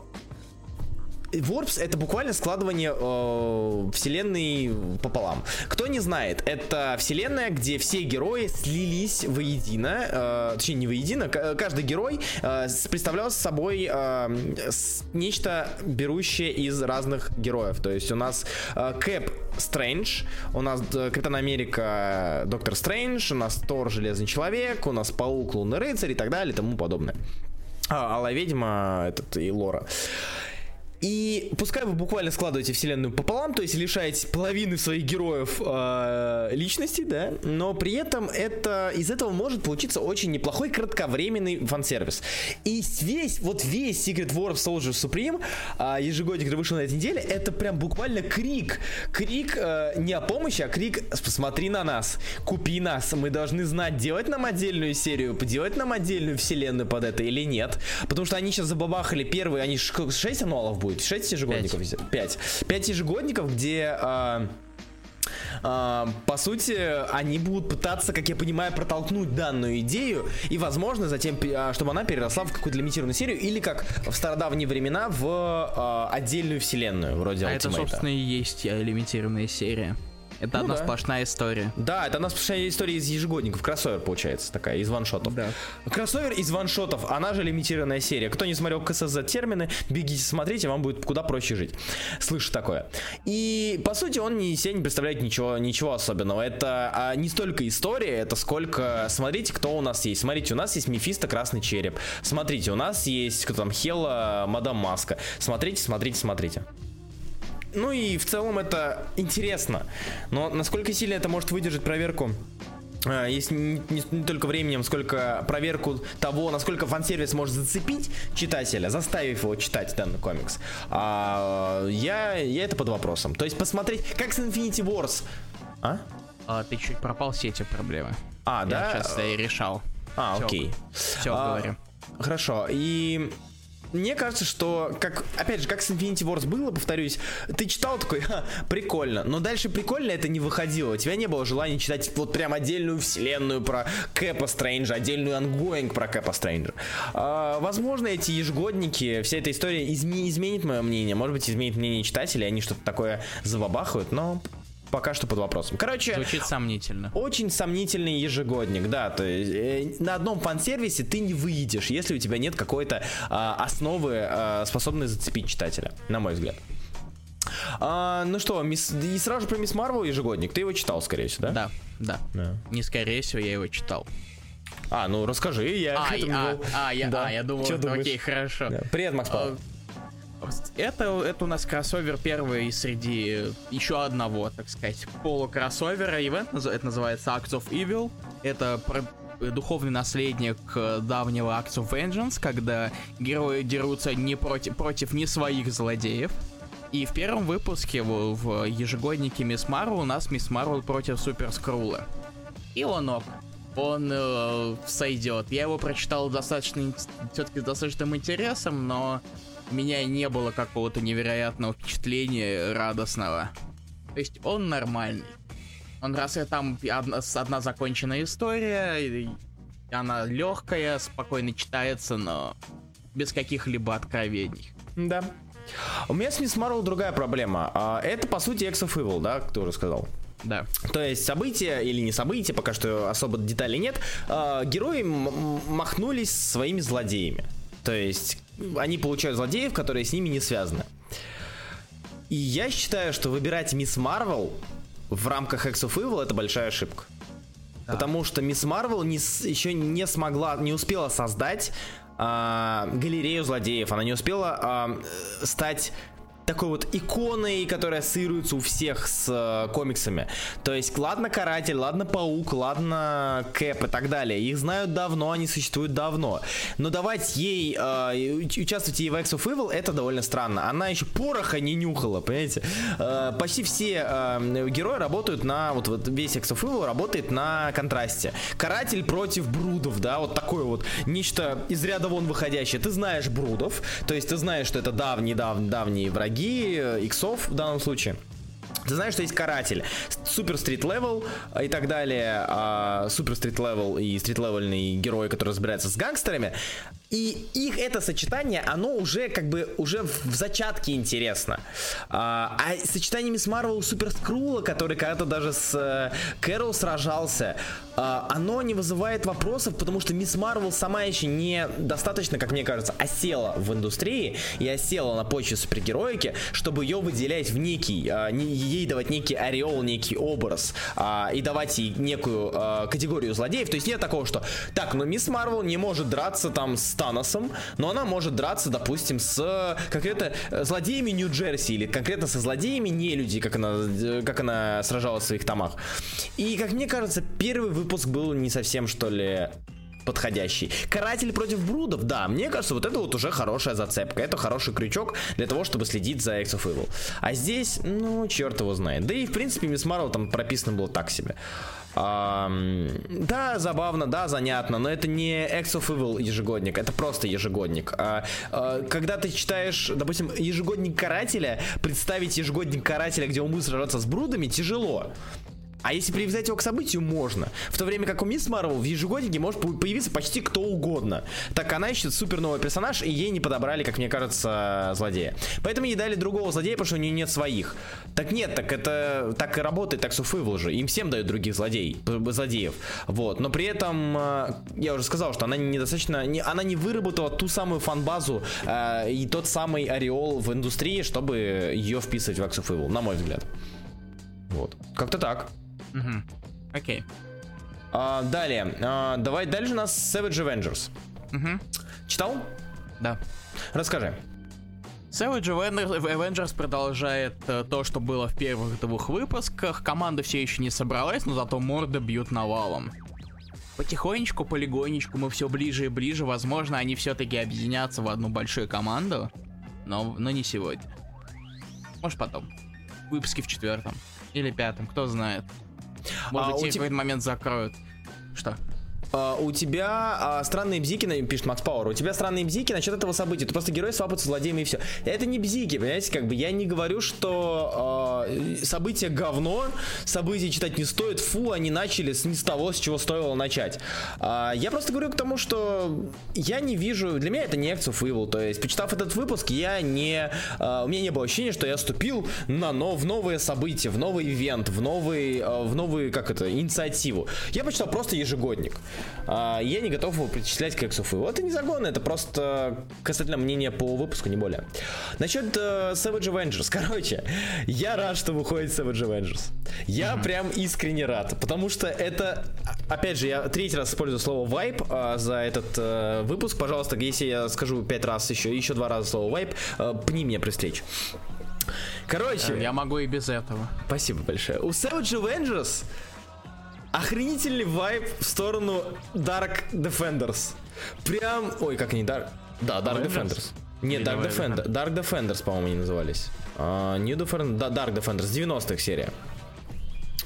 Warps это буквально складывание э, вселенной пополам. Кто не знает, это вселенная, где все герои слились воедино, э, точнее не воедино, каждый герой э, представлял собой э, нечто берущее из разных героев. То есть у нас э, Кэп Стрэндж, у нас э, Капитан Америка Доктор Стрэндж, у нас Тор Железный Человек, у нас Паук Лунный Рыцарь и так далее и тому подобное. А, Алла Ведьма этот, и Лора. И пускай вы буквально складываете вселенную пополам, то есть лишаете половины своих героев э, личности, да, но при этом это из этого может получиться очень неплохой кратковременный фан-сервис. И весь, вот весь Secret War of Soldier Supreme, э, ежегодник, который вышел на этой неделе, это прям буквально крик. Крик э, не о помощи, а крик «Посмотри на нас, купи нас, мы должны знать, делать нам отдельную серию, делать нам отдельную вселенную под это или нет». Потому что они сейчас забабахали первые, они 6 ануалов будет? 6 ежегодников? 5. 5 ежегодников, где... А, по сути, они будут пытаться, как я понимаю, протолкнуть данную идею и, возможно, затем, а, чтобы она переросла в какую-то лимитированную серию или, как в стародавние времена, в отдельную вселенную, вроде а Ultimate. это, собственно, и есть а, лимитированная серия. Это ну, одна да. сплошная история. Да, это одна сплошная история из ежегодников. Кроссовер, получается, такая, из ваншотов. Да. Кроссовер из ваншотов, она же лимитированная серия. Кто не смотрел КСЗ термины, бегите, смотрите, вам будет куда проще жить. Слышу такое. И, по сути, он не себе не представляет ничего, ничего особенного. Это а, не столько история, это сколько... Смотрите, кто у нас есть. Смотрите, у нас есть Мефисто Красный Череп. Смотрите, у нас есть, кто там, Хела, Мадам Маска. Смотрите, смотрите, смотрите. Ну и в целом это интересно. Но насколько сильно это может выдержать проверку а, есть не, не, не только временем, сколько проверку того, насколько фан-сервис может зацепить читателя, заставив его читать данный комикс. А, я, я это под вопросом. То есть посмотреть, как с Infinity Wars. А? а ты чуть пропал все эти проблемы. А, я да? Сейчас я решал. А, Все. окей. Все, а, говорю. Хорошо. И мне кажется, что, как, опять же, как с Infinity Wars было, повторюсь, ты читал такой, Ха, прикольно, но дальше прикольно это не выходило. У тебя не было желания читать вот прям отдельную вселенную про Кэпа Стрэнджа, отдельную ongoing про Кэпа Стрэнджа. А, возможно, эти ежегодники, вся эта история изме- изменит мое мнение, может быть, изменит мнение читателей, они что-то такое забабахают, но пока что под вопросом. Короче, звучит сомнительно. Очень сомнительный ежегодник, да. То есть э, на одном фан-сервисе ты не выйдешь, если у тебя нет какой-то э, основы, э, способной зацепить читателя, на мой взгляд. А, ну что, мисс, и сразу же про Мисс Марвел ежегодник. Ты его читал, скорее всего, да? Да, да. да. Не скорее всего, я его читал. А, ну расскажи, я а, а, а, я, да. а, я думал, окей, хорошо. Да. Привет, Макс Павлов. Это, это у нас кроссовер первый среди еще одного, так сказать, полукроссовера. Ивент, это называется Acts of Evil. Это про духовный наследник э, давнего Acts of Vengeance, когда герои дерутся не против, против не своих злодеев. И в первом выпуске в, в ежегоднике Мисс Марвел у нас Мисс Марвел против Супер Скрула. И он ок. Он э, сойдет. Я его прочитал достаточно, все-таки с достаточным интересом, но у меня не было какого-то невероятного впечатления радостного. То есть он нормальный. Он раз и там одна, одна законченная история, она легкая, спокойно читается, но без каких-либо откровений. Да. У меня с Мисс Марвел другая проблема. А, это, по сути, X of Evil, да, кто уже сказал? Да. То есть события или не события, пока что особо деталей нет, а, герои махнулись своими злодеями. То есть они получают злодеев, которые с ними не связаны. И я считаю, что выбирать Мисс Марвел в рамках X of Evil это большая ошибка. Да. Потому что Мисс Марвел не, еще не смогла, не успела создать э, галерею злодеев. Она не успела э, стать такой вот иконой, которая ассоциируется у всех с э, комиксами. То есть, ладно Каратель, ладно Паук, ладно Кэп и так далее. Их знают давно, они существуют давно. Но давать ей э, участвовать ей в X of Evil, это довольно странно. Она еще пороха не нюхала, понимаете? Э, почти все э, герои работают на, вот, вот весь Acts of Evil работает на контрасте. Каратель против Брудов, да, вот такое вот нечто из ряда вон выходящее. Ты знаешь Брудов, то есть ты знаешь, что это давние, давние, давние враги, враги э, иксов в данном случае. Ты знаешь, что есть каратель, супер street level и так далее, а, супер street level и street level ьный герой, который разбирается с гангстерами. И их это сочетание, оно уже как бы уже в зачатке интересно. А, а сочетание Мисс Марвел Супер Скрула, который когда-то даже с Кэрол сражался, а, оно не вызывает вопросов, потому что Мисс Марвел сама еще не достаточно, как мне кажется, осела в индустрии и осела на почве супергероики, чтобы ее выделять в некий, а, ей давать некий ореол, некий образ а, и давать ей некую а, категорию злодеев. То есть нет такого, что так, но Мисс Марвел не может драться там с Таносом, но она может драться, допустим, с конкретно э, злодеями Нью-Джерси или конкретно со злодеями не люди, как она, э, как она сражалась в своих томах. И, как мне кажется, первый выпуск был не совсем, что ли, подходящий. Каратель против Брудов, да, мне кажется, вот это вот уже хорошая зацепка. Это хороший крючок для того, чтобы следить за X of Evil. А здесь, ну, черт его знает. Да и, в принципе, Мисс Марвел там прописано было так себе. Да, забавно, да, занятно, но это не X of Evil ежегодник, это просто ежегодник. А, а, когда ты читаешь, допустим, ежегодник Карателя, представить ежегодник Карателя, где он будет сражаться с Брудами, тяжело. А если привязать его к событию, можно. В то время как у Мисс Марвел в ежегоднике может появиться почти кто угодно. Так она ищет супер новый персонаж, и ей не подобрали, как мне кажется, злодея. Поэтому ей дали другого злодея, потому что у нее нет своих. Так нет, так это так и работает, так Суфывл же. Им всем дают других злодей, злодеев. Вот. Но при этом, э, я уже сказал, что она недостаточно, не, она не выработала ту самую фан-базу э, и тот самый ореол в индустрии, чтобы ее вписывать в Аксуфывл, на мой взгляд. Вот. Как-то так. Угу. Окей. А, далее. А, давай дальше у нас Savage Avengers. Угу. Читал? Да. Расскажи. Savage Avengers продолжает э, то, что было в первых двух выпусках. Команда все еще не собралась, но зато морды бьют навалом. Потихонечку, полигонечку мы все ближе и ближе. Возможно, они все-таки объединятся в одну большую команду. Но, но не сегодня. Может потом. В выпуске в четвертом. Или пятом, кто знает. Может, а, в какой-то момент закроют. Что? Uh, у тебя uh, странные бзики, пишет Макс Пауэр, у тебя странные бзики насчет этого события. Ты просто герой свапается злодеями и все. Это не бзики, понимаете, как бы я не говорю, что uh, события говно, события читать не стоит, фу, они начали с, не с того, с чего стоило начать. Я просто говорю к тому, что я не вижу, для меня это не Acts of Evil, то есть, почитав этот выпуск, я не, у меня не было ощущения, что я ступил на, но, в новые события, в новый ивент, в новый, в новый, как это, инициативу. Я почитал просто ежегодник. А, я не готов его причислять к Эксуфу. Вот это не загон, это просто касательно мнения по выпуску, не более. Насчет uh, Savage Avengers. Короче, я рад, что выходит Savage Avengers. Я mm-hmm. прям искренне рад, потому что это, опять же, я третий раз использую слово вайп uh, за этот uh, выпуск. Пожалуйста, если я скажу пять раз еще, еще два раза слово вайп, uh, пни меня при встрече. Короче. Я могу и без этого. Спасибо большое. У Savage Avengers охренительный вайп в сторону Dark Defenders. Прям, ой, как они, Dark, да, Dark Defenders. Defenders. Нет, Dark Defenders, Dark Defenders, по-моему, они назывались. Uh, New Defenders, да, Dark Defenders, 90-х серия.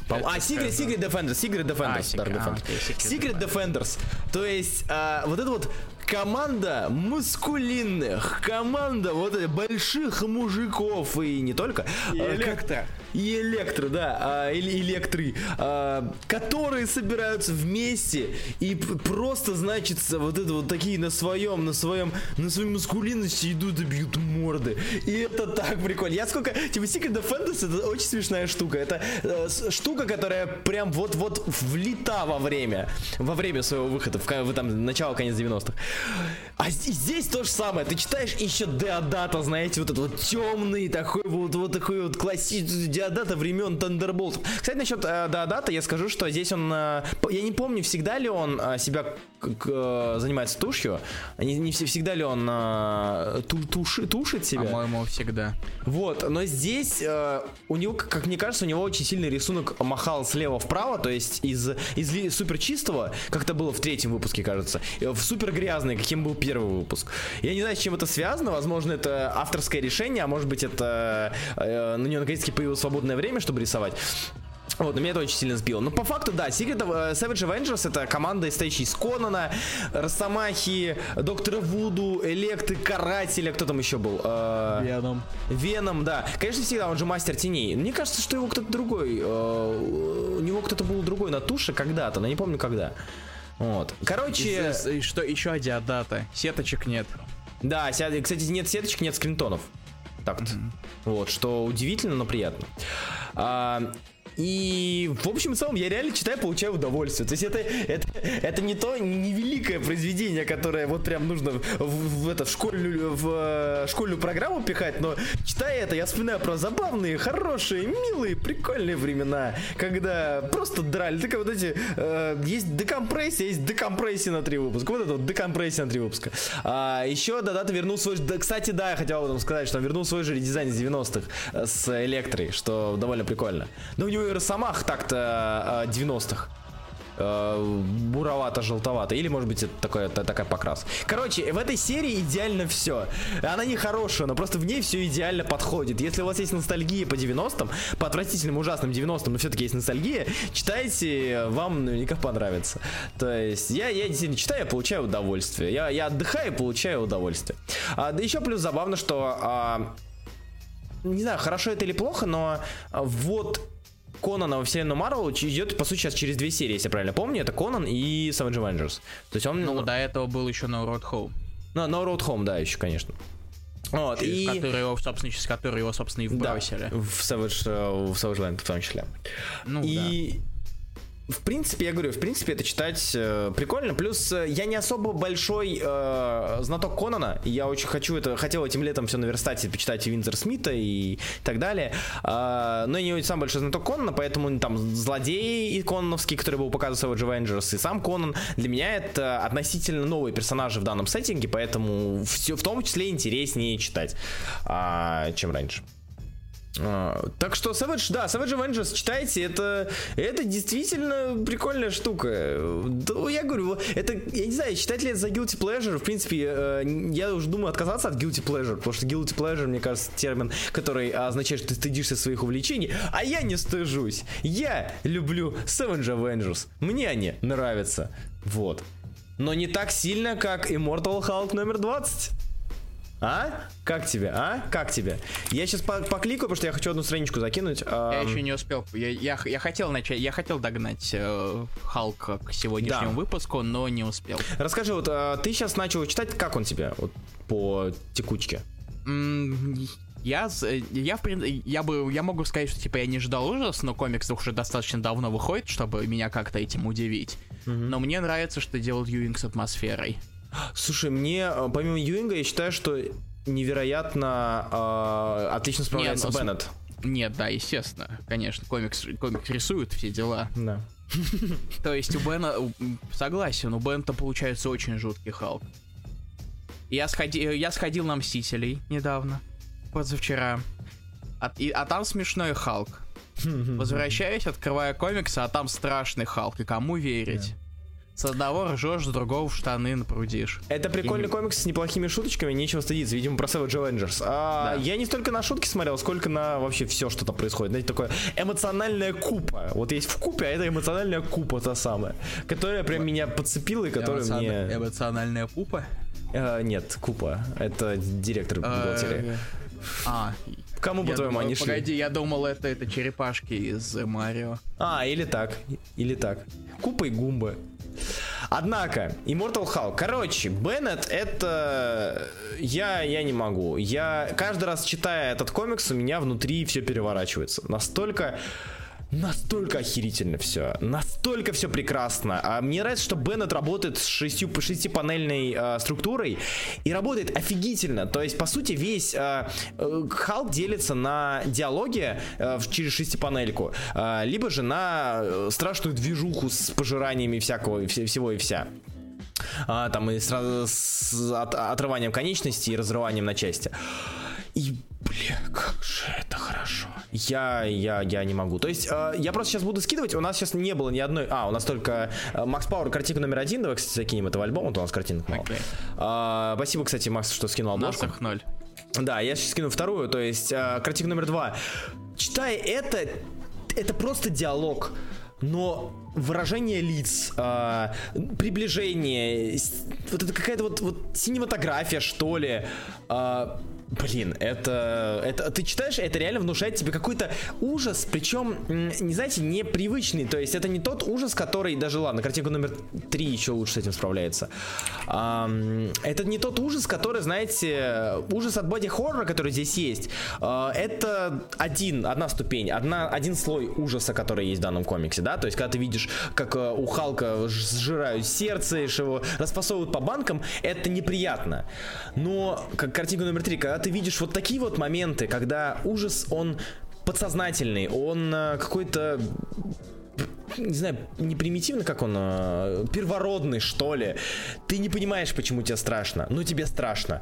А, Secret, Secret Defenders, Secret Defenders, а, Dark Defenders. А, Secret, Secret Defenders. То есть, а, вот это вот команда мускулинных, команда вот больших мужиков и не только. И а, электро. И электро, да, а, или электры, а, которые собираются вместе и просто, значит, вот это вот такие на своем, на своем, на своей мускулинности идут и бьют морды. И это так прикольно. Я сколько, типа, Secret of Fantasy это очень смешная штука. Это э, штука, которая прям вот-вот влита во время, во время своего выхода, в, в там, начало, конец 90-х. А здесь то же самое. Ты читаешь еще Деодата, знаете, вот этот вот темный, такой вот, вот такой вот классический Диодата времен Thunderbolt. Кстати, насчет э, Диодата я скажу, что здесь он... Э, я не помню, всегда ли он э, себя э, занимается тушью. Не, не всегда ли он э, ту, туши, тушит себя. По-моему, всегда. Вот, но здесь э, у него, как мне кажется, у него очень сильный рисунок махал слева вправо, то есть из, из супер чистого, как это было в третьем выпуске, кажется, в супер грязный, каким был первый выпуск. Я не знаю, с чем это связано, возможно, это авторское решение, а может быть, это э, на него наконец-таки появилось свободное время, чтобы рисовать. Вот, но меня это очень сильно сбило. Но по факту, да, Secret of, uh, Savage Avengers это команда, состоящая из Конана, Росомахи, Доктора Вуду, Электы, Карателя, кто там еще был? Uh, Веном. Веном, да. Конечно, всегда он же мастер теней. Мне кажется, что его кто-то другой, uh, у него кто-то был другой на туше когда-то, но не помню когда. Вот. Короче... И, что еще Адиадата? Сеточек нет. Да, кстати, нет сеточек, нет скринтонов. Так-то. Mm-hmm. Вот, что удивительно, но приятно. А, и, в общем и целом, я реально читаю, получаю удовольствие. То есть это, это, это не то, не великое произведение, которое вот прям нужно в, в, в, это, в, школьную, в э, школьную программу пихать, но читая это, я вспоминаю про забавные, хорошие, милые, прикольные времена, когда просто драли. Так вот эти, э, есть декомпрессия, есть декомпрессия на три выпуска. Вот это вот декомпрессия на три выпуска. А, еще Дадата вернул свой... Да, кстати, да, я хотел об этом сказать, что он вернул свой же редизайн из 90-х э, с Электрой, что довольно прикольно. Но у него и Росомах так-то 90-х э, э, буровато-желтовато. Или, может быть, это такая, такая покрас. Короче, в этой серии идеально все. Она не хорошая, но просто в ней все идеально подходит. Если у вас есть ностальгия по 90-м, по отвратительным, ужасным 90-м, но все-таки есть ностальгия, читайте, вам наверняка понравится. То есть, я, я действительно читаю, я получаю удовольствие. Я, я отдыхаю получаю удовольствие. А, да еще плюс забавно, что... А, не знаю, хорошо это или плохо, но вот Конана во вселенную Марвел идет, по сути, сейчас через две серии, если я правильно помню. Это Конан и Savage Avengers. То есть он... Ну, до этого был еще No Road Home. Ну, No Road Home, да, еще, конечно. Вот, через и... который его, собственно, через который его, собственно, и вбросили. Да, в Savage, э, в Savage Land в том числе. Ну, и... да в принципе, я говорю, в принципе, это читать э, прикольно. Плюс э, я не особо большой э, знаток Конана. Я очень хочу это, хотел этим летом все наверстать и почитать и Винзер Смита и так далее. Э, но я не самый большой знаток Конана, поэтому там злодей и кононовский, который был показан в Savage Avengers, и сам Конан, для меня это относительно новые персонажи в данном сеттинге, поэтому все, в том числе интереснее читать, э, чем раньше. А, так что Savage, да, Savage Avengers читайте, это, это действительно прикольная штука. Да, я говорю, это, я не знаю, читать ли это за Guilty Pleasure, в принципе, э, я уже думаю отказаться от Guilty Pleasure, потому что Guilty Pleasure, мне кажется, термин, который означает, что ты стыдишься своих увлечений, а я не стыжусь. Я люблю Savage Avengers, мне они нравятся, вот. Но не так сильно, как Immortal Hulk номер 20. А? Как тебе, а? Как тебе? Я сейчас по покликаю, потому что я хочу одну страничку закинуть. Я еще не успел. Я, я, я хотел начать, я хотел догнать э, Халка к сегодняшнему да. выпуску, но не успел. Расскажи, вот э, ты сейчас начал читать, как он тебе вот, по текучке? Я, я, я бы, я могу сказать, что типа я не ждал ужас, но комикс уже достаточно давно выходит, чтобы меня как-то этим удивить. Mm-hmm. Но мне нравится, что делают Юинг с атмосферой. Слушай, мне, э, помимо Юинга, я считаю, что невероятно э, отлично справляется Нет, ну, Беннет. Нет, да, естественно, конечно, комикс, комикс рисует все дела. Да. То есть у Бена, согласен, у Бента получается очень жуткий Халк. Я, сходи, я сходил на Мстителей недавно, позавчера, а, и, а там смешной Халк. Возвращаюсь, открываю комиксы, а там страшный Халк, и кому верить? С одного ржешь, с другого в штаны напрудишь. Это прикольный и... комикс с неплохими шутками, нечего стыдиться, видимо, про Savage Avengers. А, да. Я не столько на шутки смотрел, сколько на вообще все, что там происходит. Знаете, такое эмоциональная купа. Вот есть в купе, а это эмоциональная купа та самая, которая прям меня подцепила и которая Эмоцион... мне... Эмоциональная пупа? А, нет, купа. Это директор а, бухгалтерии. А, Кому, по-твоему, они шли? Погоди, я думал, это, это черепашки из Марио. А, или так, или так. Купа и Гумба. Однако, Immortal Hulk. Короче, Беннет это... Я, я не могу. Я каждый раз читая этот комикс, у меня внутри все переворачивается. Настолько настолько охерительно все, настолько все прекрасно. А мне нравится, что Беннет работает с шестью, шестипанельной э, структурой и работает офигительно. То есть, по сути, весь э, э, Халк делится на диалоги э, через шестипанельку, э, либо же на э, страшную движуху с пожираниями всякого, всего и вся а, там и сразу с от, отрыванием конечностей и разрыванием на части. И, бля, Я, я, я не могу. То есть, э, я просто сейчас буду скидывать. У нас сейчас не было ни одной... А, у нас только Макс Пауэр, картинка номер один. Давай, кстати, закинем это в альбом, вот у нас картинок мало. Okay. А, спасибо, кстати, Макс, что скинул обложку. Нас ноль. Да, я сейчас скину вторую, то есть, э, картинка номер два. Читая это, это просто диалог но выражение лиц, э, приближение, вот это какая-то вот, вот синематография, что ли, э, Блин, это, это, ты читаешь, это реально внушает тебе какой-то ужас, причем, не знаете, непривычный, то есть это не тот ужас, который, даже ладно, картинка номер три еще лучше с этим справляется. А, это не тот ужас, который, знаете, ужас от боди хоррора, который здесь есть. А, это один, одна ступень, одна, один слой ужаса, который есть в данном комиксе, да, то есть когда ты видишь, как э, у Халка сжирают сердце, его расфасовывают по банкам, это неприятно. Но, как картинка номер три, когда ты видишь вот такие вот моменты, когда ужас, он подсознательный, он э, какой-то не знаю, не примитивно, как он, э, первородный, что ли. Ты не понимаешь, почему тебе страшно, но тебе страшно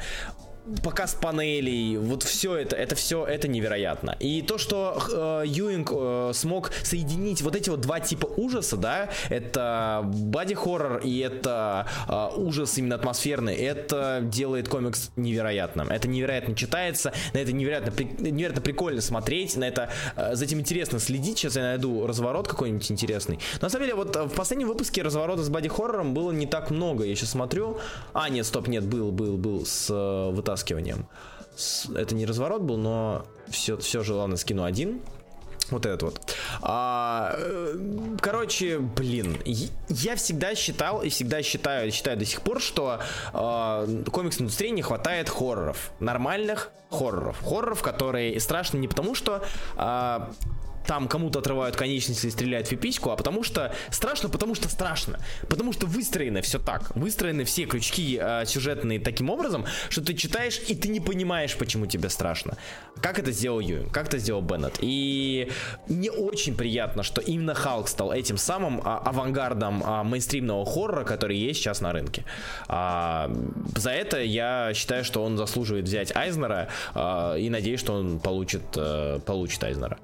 показ панелей, вот все это, это все, это невероятно. И то, что э, Юинг э, смог соединить вот эти вот два типа ужаса, да, это боди-хоррор и это э, ужас именно атмосферный, это делает комикс невероятным. Это невероятно читается, на это невероятно, невероятно прикольно смотреть, на это, э, за этим интересно следить. Сейчас я найду разворот какой-нибудь интересный. Но, на самом деле, вот в последнем выпуске разворота с боди-хоррором было не так много. Я сейчас смотрю. А, нет, стоп, нет, был, был, был с э, вытаскиванием вытаскиванием. Это не разворот был, но все, все же, ладно, скину один. Вот этот вот. А, э, короче, блин, я всегда считал и всегда считаю, считаю до сих пор, что э, комикс индустрии не хватает хорроров. Нормальных хорроров. Хорроров, которые страшны не потому, что э, там кому-то отрывают конечности и стреляют в пипиську, а потому что страшно, потому что страшно. Потому что выстроено все так. Выстроены все крючки э, сюжетные таким образом, что ты читаешь и ты не понимаешь, почему тебе страшно. Как это сделал Ю, как это сделал Беннет. И мне очень приятно, что именно Халк стал этим самым а, авангардом а, мейнстримного хоррора, который есть сейчас на рынке. А, за это я считаю, что он заслуживает взять Айзнера а, и надеюсь, что он получит, а, получит Айзнера.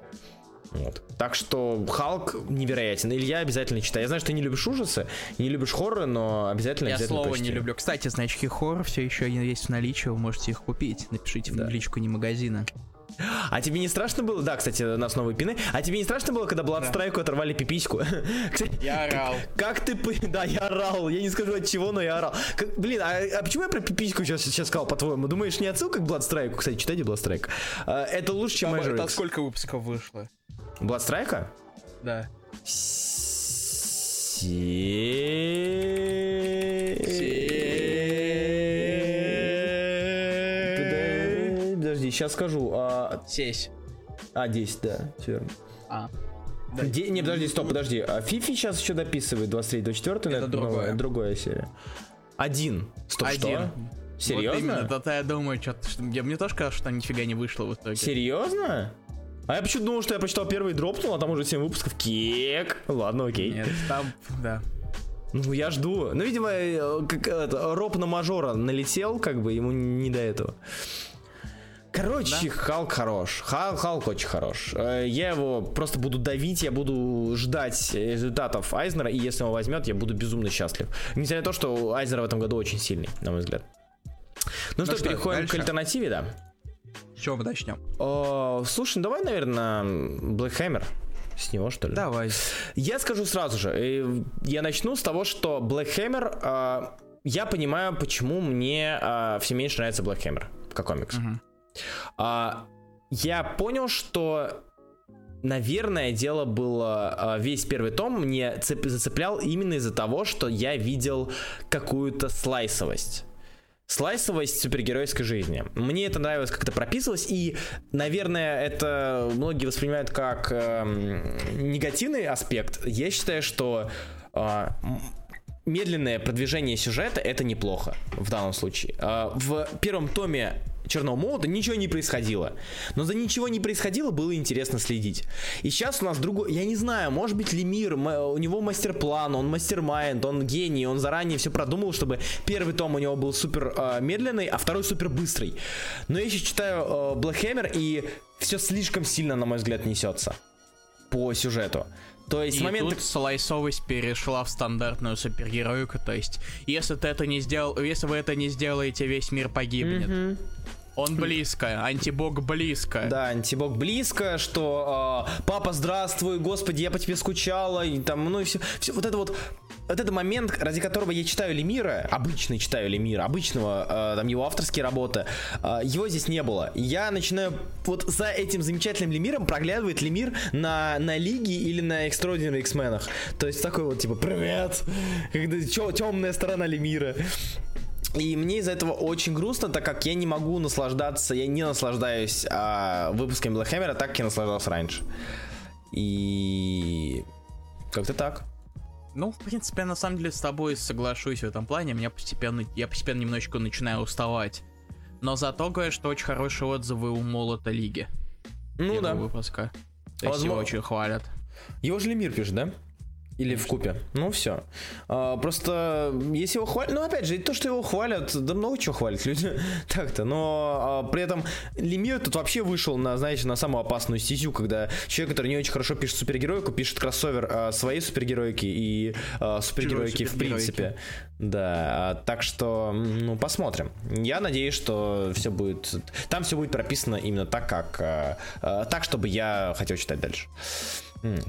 Вот. Так что Халк невероятен. Илья обязательно читай. Я знаю, что ты не любишь ужасы, не любишь хорроры, но обязательно Я обязательно слово почти. не люблю. Кстати, значки хоррор все еще есть в наличии, вы можете их купить. Напишите да. в личку не магазина. А тебе не страшно было? Да, кстати, у нас новые пины. А тебе не страшно было, когда Бладстрайку да. оторвали пипиську? Кстати, я орал. Как, как ты... Да, я орал. Я не скажу от чего, но я орал. Как, блин, а, а почему я про пипиську сейчас, сейчас сказал, по-твоему? Думаешь, не отсылка к Бладстрайку? Кстати, читайте Бладстрайк. А, это лучше, чем Major Это сколько выпусков вышло? Бладстрайка? Да. Подожди, сейчас скажу. А... Сесть. А, 10, да, все верно. А. Да. Де... Не, подожди, стоп, подожди. А Фифи сейчас еще дописывает 23 24 Это другое. другая серия. Один. Стоп, Один. что? Серьезно? Вот именно, это я думаю, что-то, что... мне тоже кажется, что нифига не вышло в итоге. Серьезно? А я почему думал, что я прочитал первый и дропнул, а там уже 7 выпусков. Кек. Ладно, окей. Нет, там, да. Ну, я жду. Ну, видимо, э, как это, Роб на мажора налетел, как бы, ему не до этого. Короче, да? Халк хорош. Хал, Халк очень хорош. Э, я его просто буду давить, я буду ждать результатов Айзнера, и если он возьмет, я буду безумно счастлив. Несмотря на то, что Айзнер в этом году очень сильный, на мой взгляд. Ну, ну что, что, переходим дальше? к альтернативе, да? Чего мы начнем? О, слушай, ну давай, наверное, Black Hammer. С него, что ли? Давай. Я скажу сразу же. Э, я начну с того, что Black Hammer... Э, я понимаю, почему мне э, все меньше нравится Black Hammer как комикс. Uh-huh. Я понял, что наверное, дело было весь первый том мне цеп- зацеплял именно из-за того, что я видел какую-то слайсовость. Слайсовость супергеройской жизни. Мне это нравилось, как это прописывалось, и, наверное, это многие воспринимают как э, негативный аспект. Я считаю, что э, медленное продвижение сюжета это неплохо в данном случае. Э, в первом томе Черного молота ничего не происходило. Но за ничего не происходило, было интересно следить. И сейчас у нас другой, я не знаю, может быть Лемир, у него мастер-план, он мастер-майнд, он гений, он заранее все продумал, чтобы первый том у него был супер э, медленный, а второй супер быстрый. Но я еще читаю э, Black Hammer, и все слишком сильно, на мой взгляд, несется по сюжету. То есть и момент... тут слайсовость перешла в стандартную супергероику, то есть если ты это не сделал, если вы это не сделаете, весь мир погибнет. Mm-hmm. Он близко, антибог близко. Да, антибог близко, что э, папа, здравствуй, господи, я по тебе скучала, и там, ну и все, все вот это вот вот этот момент, ради которого я читаю Лемира, обычно читаю Лемира, обычного, э, там его авторские работы, э, его здесь не было. Я начинаю вот за этим замечательным Лемиром проглядывает Лемир на, на Лиге или на Extraordinary X-менах. То есть такой вот, типа, привет, когда темная сторона Лемира. И мне из-за этого очень грустно, так как я не могу наслаждаться, я не наслаждаюсь а, выпусками Black Hammer, так, как я наслаждался раньше. И как-то так. Ну, в принципе, я на самом деле с тобой соглашусь в этом плане. Меня постепенно, я постепенно немножечко начинаю уставать. Но зато говорят, что очень хорошие отзывы у Молота Лиги. Ну да. выпуска. То есть его очень хвалят. Его же Лемир пишет, да? Или в купе. Ну все. А, просто если его хвалят, ну опять же, то, что его хвалят, да много чего хвалят люди. Так-то. Но а, при этом Лемир тут вообще вышел на, знаете, на самую опасную стезю, когда человек, который не очень хорошо пишет супергероику, пишет кроссовер а, своей супергероики и а, супергероики в принципе. Да, а, так что, ну, посмотрим. Я надеюсь, что все будет... Там все будет прописано именно так, как... А, а, так, чтобы я хотел читать дальше.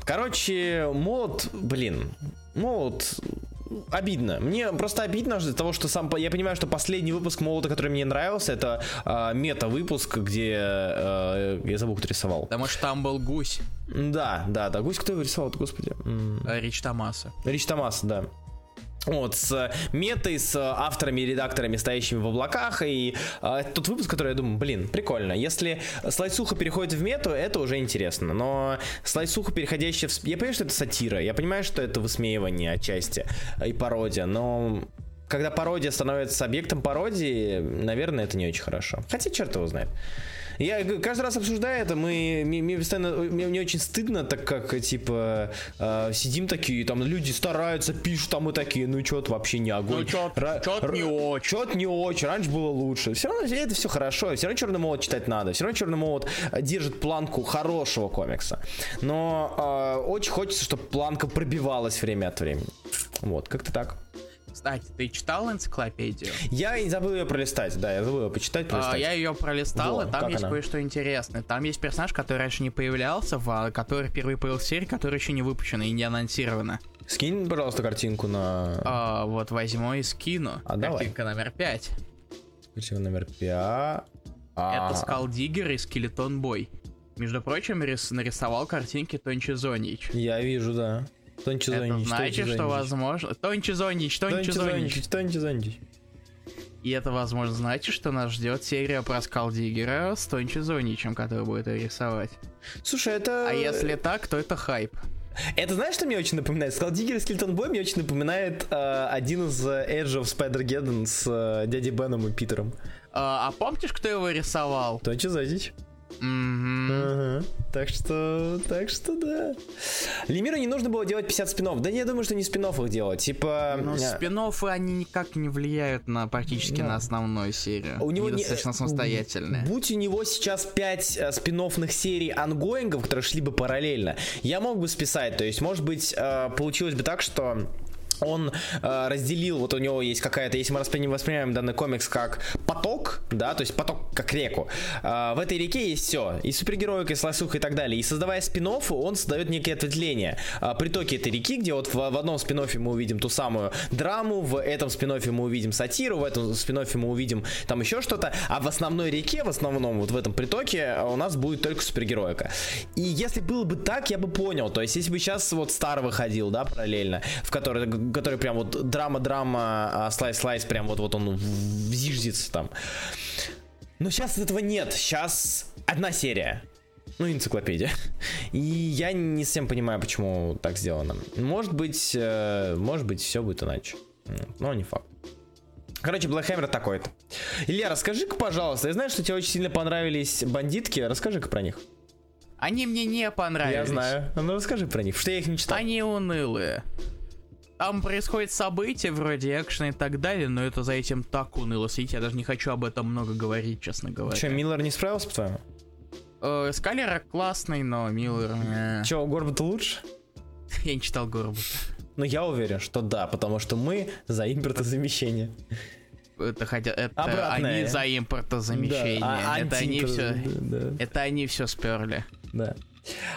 Короче, мод, блин, мод обидно. Мне просто обидно из-за того, что сам я понимаю, что последний выпуск молота, который мне нравился, это э, мета-выпуск, где э, я забыл, кто рисовал. Потому что там был гусь. Да, да, да. Гусь кто его рисовал, господи? Рич Томаса. Рич Томаса, да вот, с метой, с авторами и редакторами, стоящими в облаках, и э, тот выпуск, который я думаю, блин, прикольно. Если слайсуха переходит в мету, это уже интересно, но слайсуха, переходящая в... Я понимаю, что это сатира, я понимаю, что это высмеивание отчасти и пародия, но когда пародия становится объектом пародии, наверное, это не очень хорошо. Хотя черт его знает. Я каждый раз обсуждаю это, мы, мне, мне постоянно, мне, мне очень стыдно, так как, типа, э, сидим такие, там, люди стараются, пишут, там мы такие, ну, что-то вообще не огонь. Ну, что-то не очень. Что-то не очень, раньше было лучше. Все равно это все хорошо, все равно Черный молот читать надо, все равно Черный молот держит планку хорошего комикса. Но э, очень хочется, чтобы планка пробивалась время от времени. Вот, как-то так. Кстати, ты читал энциклопедию? Я не забыл ее пролистать, да, я забыл ее почитать, а, пролистать. А, я ее пролистал, Во, и там есть она? кое-что интересное. Там есть персонаж, который раньше не появлялся, а который впервые появился в серии, который еще не выпущена и не анонсирована. Скинь, пожалуйста, картинку на... А, вот возьму и скину. А, Картинка давай. номер пять. Картинка номер пять. Это Скалдигер и Скелетон Бой. Между прочим, нарисовал картинки Тончи Зонич. Я вижу, да. Тончи Это значит, что возможно... Тончи Зонич, Тончи Зонич. Тончи Зонич. И это, возможно, значит, что нас ждет серия про Скалдигера с Тончи Зоничем, который будет рисовать. Слушай, это... А если так, то это хайп. Это знаешь, что мне очень напоминает? Скалдигер Скелетон Бой мне очень напоминает э, один из Edge of Spider-Geddon с э, дядей Беном и Питером. А, а помнишь, кто его рисовал? Тончи Зонич. Mm-hmm. Ага. Так что, так что да. Лемиру не нужно было делать 50 спинов. Да я думаю, что не спинов их делать. Типа... Но спин они никак не влияют на практически да. на основную серию. У него не... достаточно самостоятельные. Будь у него сейчас 5 э, спиновных серий ангоингов, которые шли бы параллельно, я мог бы списать. То есть, может быть, э, получилось бы так, что он э, разделил, вот у него есть какая-то, если мы воспринимаем, воспринимаем данный комикс как поток, да, то есть поток как реку, э, в этой реке есть все, и супергероика, и сласуха и так далее, и создавая спин он создает некие ответвления, э, притоки этой реки, где вот в, в одном спин мы увидим ту самую драму, в этом спин мы увидим сатиру, в этом спин мы увидим там еще что-то, а в основной реке, в основном вот в этом притоке у нас будет только супергероика. И если было бы так, я бы понял, то есть если бы сейчас вот Стар выходил, да, параллельно, в который который прям вот драма-драма, слайс-слайс, прям вот, вот он взиждется там. Но сейчас этого нет. Сейчас одна серия. Ну, энциклопедия. И я не совсем понимаю, почему так сделано. Может быть, э, может быть, все будет иначе. Но не факт. Короче, Hammer такой-то. Илья, расскажи-ка, пожалуйста, я знаю, что тебе очень сильно понравились бандитки, расскажи-ка про них. Они мне не понравились. Я знаю. Ну расскажи про них, что я их не читал. Они унылые. Там происходит события вроде экшена и так далее, но это за этим так уныло сидеть, я даже не хочу об этом много говорить, честно говоря. Че, Миллер не справился, по-твоему? Э, Скалера классный, но Миллер... Э... Че, Горбут лучше? я не читал Горбута. Но я уверен, что да, потому что мы за импортозамещение. Это хотя это Обратное. они за импортозамещение. Да, а, это они все. Да. Это они все сперли. Да.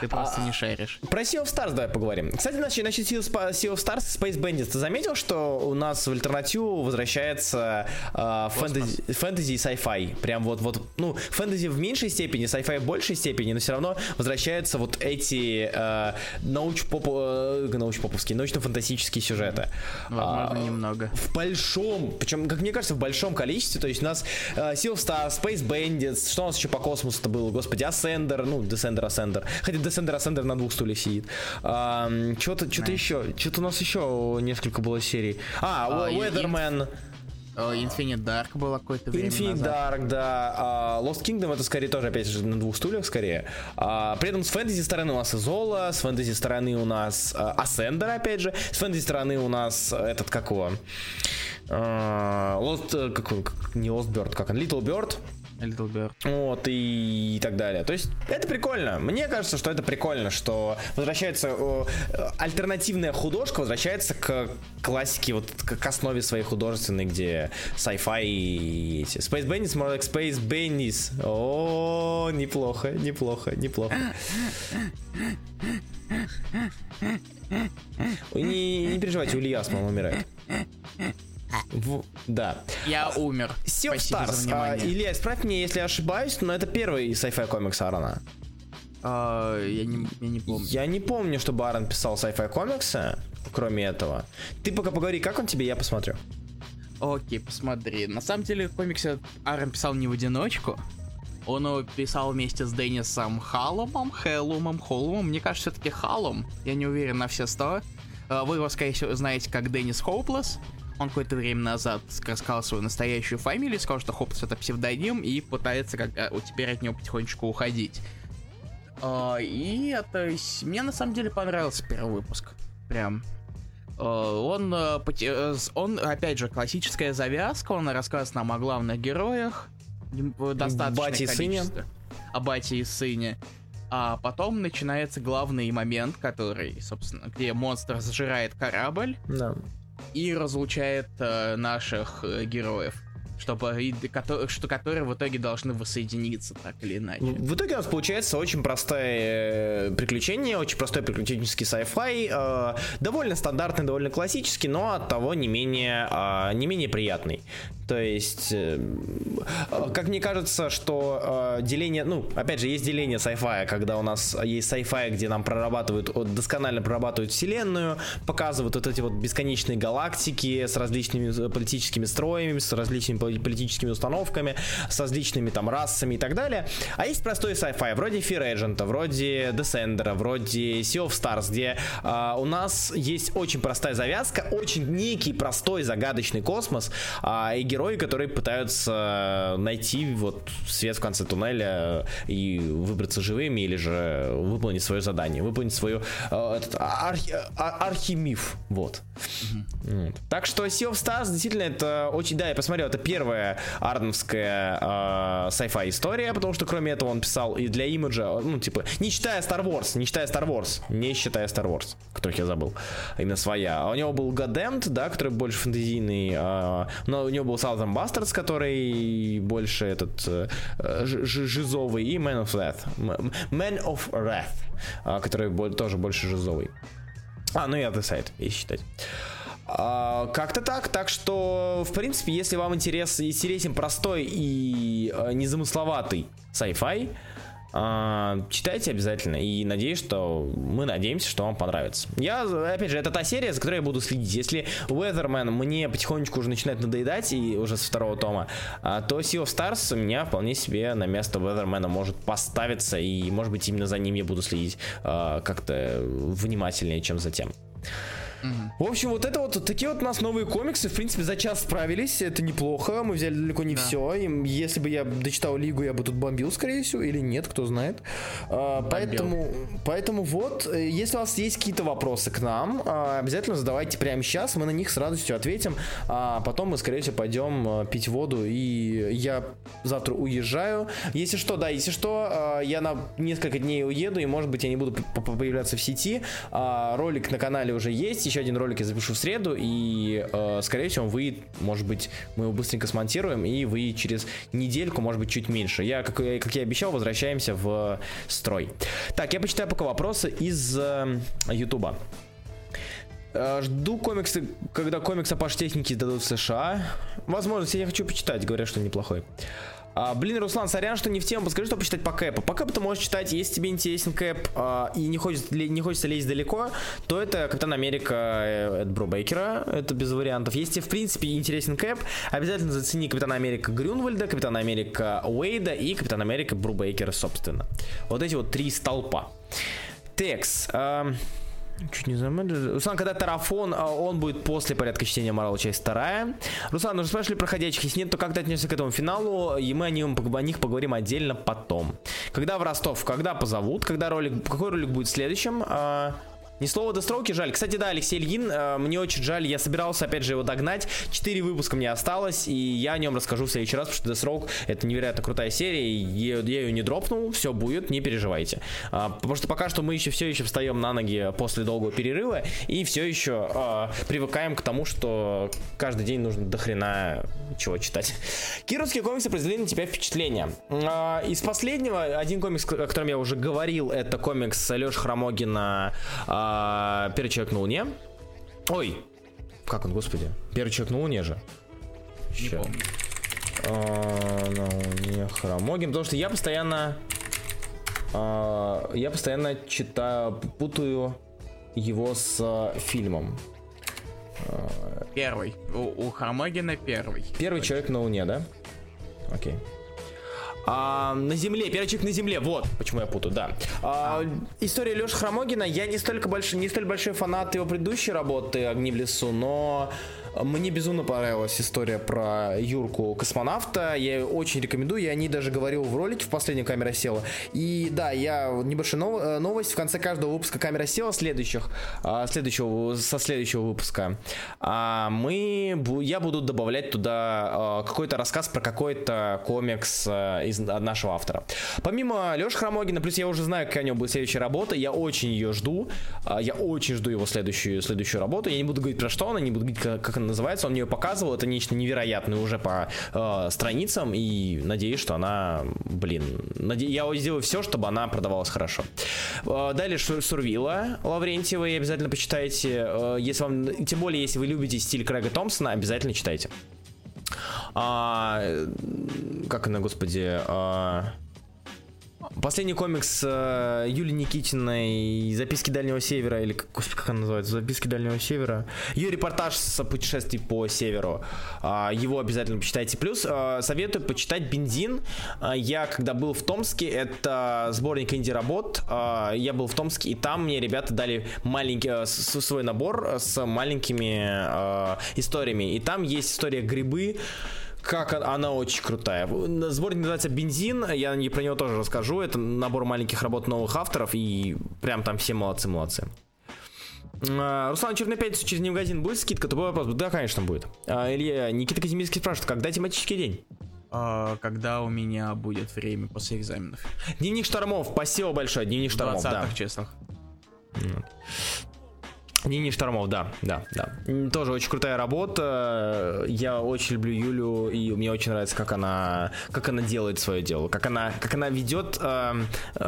Ты просто а, не шаришь. Про Sea of Stars давай поговорим. Кстати, насчет, насчет Sea of Stars Space Bandits. Ты заметил, что у нас в альтернативу возвращается э, фэнтези, фэнтези и sci-fi? Прям вот, вот, ну, фэнтези в меньшей степени, sci-fi в большей степени, но все равно возвращаются вот эти э, науч-поп, э, научно-поповские, научно-фантастические сюжеты. Возможно, а, немного. В большом, причем, как мне кажется, в большом количестве. То есть у нас э, Sea of Stars, Space Bandits, что у нас еще по космосу-то было, господи, Ascender, ну, Descender, Ascender. Хотя Descender Ascender на двух стульях сидит. А, что-то что еще. Что-то у нас еще несколько было серий. А, а Weatherman. Infinite Dark было какое-то время Infinite назад. Dark, да. Uh, Lost Kingdom это скорее тоже, опять же, на двух стульях скорее. Uh, при этом с фэнтези стороны у нас Изола, с фэнтези стороны у нас uh, Ascender, опять же. С фэнтези стороны у нас этот, как его? Uh, Lost, как, как, не Lost Bird, как он? Little Bird. Little Bird. Вот, и, и так далее. То есть, это прикольно. Мне кажется, что это прикольно, что возвращается э, альтернативная художка, возвращается к классике, вот к, к основе своей художественной, где sci-fi и эти. Space Bandits, more like Space Bandits. О, неплохо, неплохо, неплохо. Не, не переживайте, у Илья, по умирает. В... Да. Я умер. Sea of Stars. А, Илья, исправь меня, если ошибаюсь, но это первый sci-fi комикс Аарона. А, я, не, я не помню. Я не помню, чтобы Аарон писал sci-fi комиксы, кроме этого. Ты пока поговори, как он тебе, я посмотрю. Окей, посмотри. На самом деле комиксы Аарон писал не в одиночку. Он его писал вместе с Деннисом Халлумом, Хеллумом, Холлумом. Мне кажется, все-таки Халлум. Я не уверен на все сто. А, вы его, скорее всего, знаете как Деннис Хоуплес. Он какое-то время назад сказал свою настоящую фамилию, сказал, что Хопс это псевдоним, и пытается как а, теперь от него потихонечку уходить. А, и это мне на самом деле понравился первый выпуск. Прям. А, он, а, он, опять же, классическая завязка, он рассказывает нам о главных героях. Достаточно Бате и сыне. О бате и сыне. А потом начинается главный момент, который, собственно, где монстр зажирает корабль. Да и разлучает э, наших э, героев чтобы и, что которые в итоге должны воссоединиться так или иначе. В итоге у нас получается очень простое э, приключение, очень простой приключенческий sci-fi, э, довольно стандартный, довольно классический, но от того не менее, э, не менее приятный. То есть, э, как мне кажется, что э, деление, ну, опять же, есть деление sci-fi, когда у нас есть sci-fi, где нам прорабатывают, досконально прорабатывают вселенную, показывают вот эти вот бесконечные галактики с различными э, политическими строями, с различными политическими установками, с различными там расами и так далее. А есть простой sci-fi, вроде Fear Agent, вроде Descender, вроде Sea of Stars, где э, у нас есть очень простая завязка, очень некий простой загадочный космос э, и герои, которые пытаются найти вот свет в конце туннеля и выбраться живыми или же выполнить свое задание, выполнить свою э, этот, архи, а, архимиф, вот. Mm-hmm. Так что Sea of Stars действительно это очень, да, я посмотрел, это первая ардновская э, sci-fi история, потому что кроме этого он писал и для имиджа, ну типа, не считая Star Wars, не считая Star Wars, не считая Star Wars, которых я забыл, именно своя. А у него был Goddamed, да, который больше фэнтезийный, э, но у него был Southern Bastards, который больше этот э, жизовый, и Man of Wrath, Man of Wrath, э, который тоже больше жизовый. А, ну и Other Side, если считать. А, как-то так. Так что, в принципе, если вам интерес, интересен простой и э, незамысловатый sci-fi, А, читайте обязательно и надеюсь, что мы надеемся, что вам понравится. Я, опять же, это та серия, за которой я буду следить. Если Weatherman мне потихонечку уже начинает надоедать и уже со второго тома, а, то Sea of Stars у меня вполне себе на место Weatherman может поставиться и, может быть, именно за ним я буду следить а, как-то внимательнее, чем за тем. В общем, вот это вот такие вот у нас новые комиксы. В принципе, за час справились. Это неплохо. Мы взяли далеко не да. все. И если бы я дочитал Лигу, я бы тут бомбил, скорее всего, или нет, кто знает. А, поэтому, поэтому вот, э, если у вас есть какие-то вопросы к нам, а, обязательно задавайте прямо сейчас. Мы на них с радостью ответим. А потом мы, скорее всего, пойдем а, пить воду. И я завтра уезжаю. Если что, да, если что, а, я на несколько дней уеду. И, может быть, я не буду появляться в сети. Ролик на канале уже есть еще один ролик я запишу в среду, и, э, скорее всего, он выйдет, может быть, мы его быстренько смонтируем, и вы через недельку, может быть, чуть меньше. Я, как, как я обещал, возвращаемся в строй. Так, я почитаю пока вопросы из э, Ютуба. Э, жду комиксы, когда комикс о паш-технике сдадут в США. Возможно, я хочу почитать, говорят, что неплохой. А, блин, Руслан, сорян, что не в тему. Подскажи, что почитать по кэпу. По кэпу ты можешь читать, если тебе интересен кэп а, и не хочется, не хочется лезть далеко, то это Капитан Америка э, от Брубейкера. Это без вариантов. Если в принципе, интересен кэп, обязательно зацени Капитана Америка Грюнвальда, Капитана Америка Уэйда и Капитан Америка Брубейкера, собственно. Вот эти вот три столпа. Текс. А, Чуть не замедлили. Руслан, когда тарафон, а, он будет после порядка чтения Марвел часть вторая. Руслан, уже спрашивали проходящих. Если нет, то как ты отнесешься к этому финалу? И мы о, нем, о них поговорим отдельно потом. Когда в Ростов? Когда позовут? Когда ролик? Какой ролик будет следующим? Ни слова Дестроуки жаль. Кстати, да, Алексей Ильин, э, мне очень жаль, я собирался опять же его догнать. Четыре выпуска мне осталось, и я о нем расскажу в следующий раз, потому что Дестроук это невероятно крутая серия, и я, я ее не дропнул, все будет, не переживайте. А, потому что пока что мы еще все еще встаем на ноги после долгого перерыва, и все еще а, привыкаем к тому, что каждый день нужно дохрена чего читать. Кировские комиксы произвели на тебя впечатление. А, из последнего, один комикс, о котором я уже говорил, это комикс Леши Хромогина а, а, первый человек на Луне. Ой, как он, господи? Первый человек на Луне же. Не помню. А, на Луне Хромогин, потому что я постоянно... А, я постоянно читаю, путаю его с а, фильмом. Первый. У, у Хромогина первый. Первый Точно. человек на Луне, да? Окей. А, на земле, первый человек на земле, вот почему я путаю, да. А, история Леши Хромогина, я не столько большой, не столь большой фанат его предыдущей работы «Огни в лесу», но мне безумно понравилась история про Юрку космонавта. Я ее очень рекомендую. Я о ней даже говорил в ролике в последнем камера села. И да, я небольшая э, новость. В конце каждого выпуска камера села следующих, а, следующего, со следующего выпуска. А мы, я буду добавлять туда а, какой-то рассказ про какой-то комикс из нашего автора. Помимо Леши Хромогина, плюс я уже знаю, какая у него будет следующая работа. Я очень ее жду. Я очень жду его следующую, следующую работу. Я не буду говорить про что она, не буду говорить, как она называется, он мне ее показывал, это нечто невероятное уже по э, страницам, и надеюсь, что она, блин, наде... я сделаю все, чтобы она продавалась хорошо. Э, далее Сурвила Лаврентьева, обязательно почитайте, э, если вам, тем более, если вы любите стиль Крэга Томпсона, обязательно читайте. А, как она, господи, а, Последний комикс э, Юли Никитиной «Записки Дальнего Севера», или, господи, как она называется, «Записки Дальнего Севера». Ее репортаж с путешествий по Северу. Э, его обязательно почитайте. Плюс э, советую почитать «Бензин». Э, я, когда был в Томске, это сборник инди-работ, э, я был в Томске, и там мне ребята дали маленький, э, свой набор с маленькими э, историями. И там есть история «Грибы», как она очень крутая. Сборник называется «Бензин», я не про него тоже расскажу. Это набор маленьких работ новых авторов, и прям там все молодцы-молодцы. А, Руслан, Черный пятницу через магазин будет скидка? Тупой вопрос. Да, конечно, будет. А, Илья, Никита Казимирский спрашивает, когда тематический день? А, когда у меня будет время после экзаменов. Дневник штормов, спасибо большое, дневник штормов, да. числах. Нини Штормов, да, да, да. Тоже очень крутая работа. Я очень люблю Юлю, и мне очень нравится, как она, как она делает свое дело, как она, как она ведет, э,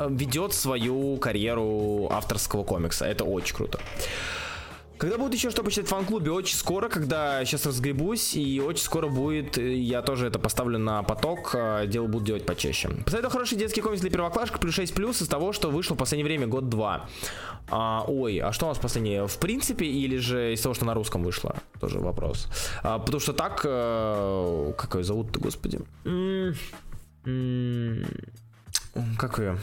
ведет свою карьеру авторского комикса. Это очень круто. Когда будет еще что почитать в фан-клубе? Очень скоро, когда сейчас разгребусь, и очень скоро будет, э, я тоже это поставлю на поток, э, дело буду делать почаще. Посоветую хороший детский комикс для первоклашек, плюс 6 плюс из того, что вышло в последнее время, год-два. А, ой, а что у нас последнее? В принципе, или же из того, что на русском вышло? Тоже вопрос. А, потому что так, э, как ее зовут-то, господи? М -м как ее?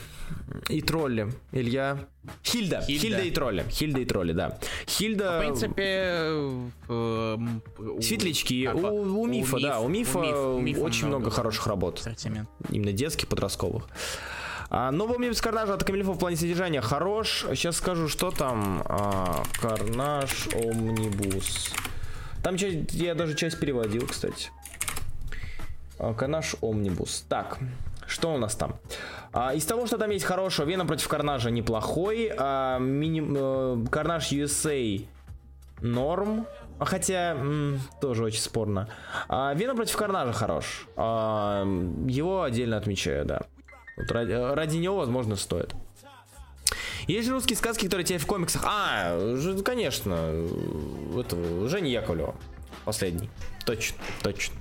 И тролли. Илья. Хильда. Хильда. Хильда и тролли. Хильда и тролли, да. Хильда. В принципе, э, светлячки. У, у, у Мифа, у да. У Мифа, у Мифа очень много, много хороших работ. Ассортимент. Именно детских, подростковых. А, новый Омнибус Карнажа от Камильфа в плане содержания хорош. Сейчас скажу, что там. А, Карнаж Омнибус. Там часть, я даже часть переводил, кстати. А, Карнаж Омнибус. Так, что у нас там? А, из того, что там есть хорошего, Веном против Карнажа неплохой. А, мини, э, Карнаж USA норм. Хотя, м, тоже очень спорно. А, Веном против Карнажа хорош. А, его отдельно отмечаю, да. Вот ради, ради него, возможно, стоит. Есть же русские сказки, которые тебе в комиксах. А, конечно. Это Женя Яковлева. Последний. Точно, точно.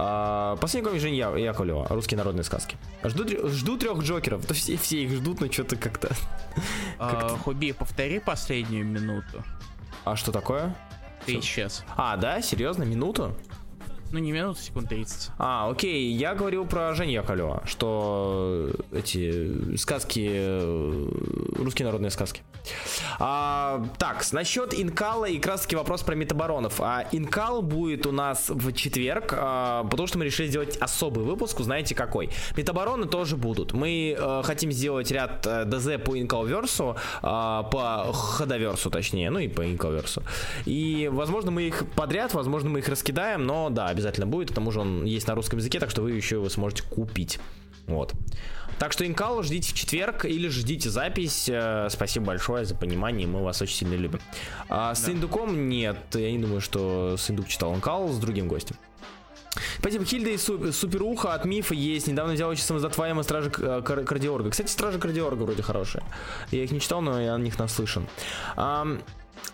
А, последний комик Жени Яковлева. Русские народные сказки. Жду, жду трех Джокеров. Да все, все их ждут, но что-то как-то... А, Хуби, повтори последнюю минуту. А что такое? Ты исчез. А, да? Серьезно? Минуту? Ну, не минуту, секунд 30. А, окей, я говорил про Женю Яковлева, что эти сказки, э, русские народные сказки. А, так, насчет Инкала и как раз таки вопрос про метабаронов. А, Инкал будет у нас в четверг, а, потому что мы решили сделать особый выпуск, знаете какой. Метабароны тоже будут. Мы а, хотим сделать ряд э, ДЗ по Инкалверсу, а, по Ходоверсу точнее, ну и по Инкалверсу. И, возможно, мы их подряд, возможно, мы их раскидаем, но да, обязательно будет, к тому же он есть на русском языке, так что вы еще его сможете купить. Вот. Так что Инкал ждите в четверг или ждите запись. Э, спасибо большое за понимание, мы вас очень сильно любим. А с да. Индуком нет, я не думаю, что с Индук читал Инкал с другим гостем. Спасибо, Хильда и Суперуха от Мифа есть. Недавно взял очень самозатваемые Стражи э, Кардиорга. Кстати, Стражи Кардиорга вроде хорошие. Я их не читал, но я о них наслышан.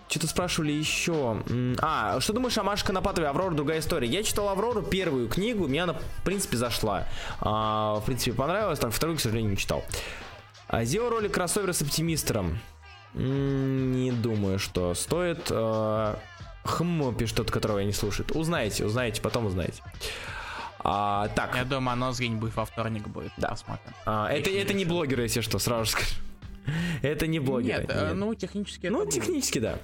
Что-то спрашивали еще. А, что думаешь о Маше Конопатовой Аврора, другая история? Я читал Аврору, первую книгу, мне она, в принципе, зашла. А, в принципе, понравилась, так вторую, к сожалению, не читал. А, сделал ролик кроссовера с оптимистером. Не думаю, что стоит. А, хм, пишет тот, которого я не слушаю. Узнаете, узнаете, потом узнаете. А, так. Я думаю, оно где-нибудь во вторник будет. Да. Посмотрим. А, это, это не блогеры, если что, сразу скажу. Это не блогеры. Нет, э, нет. ну технически. Ну технически да.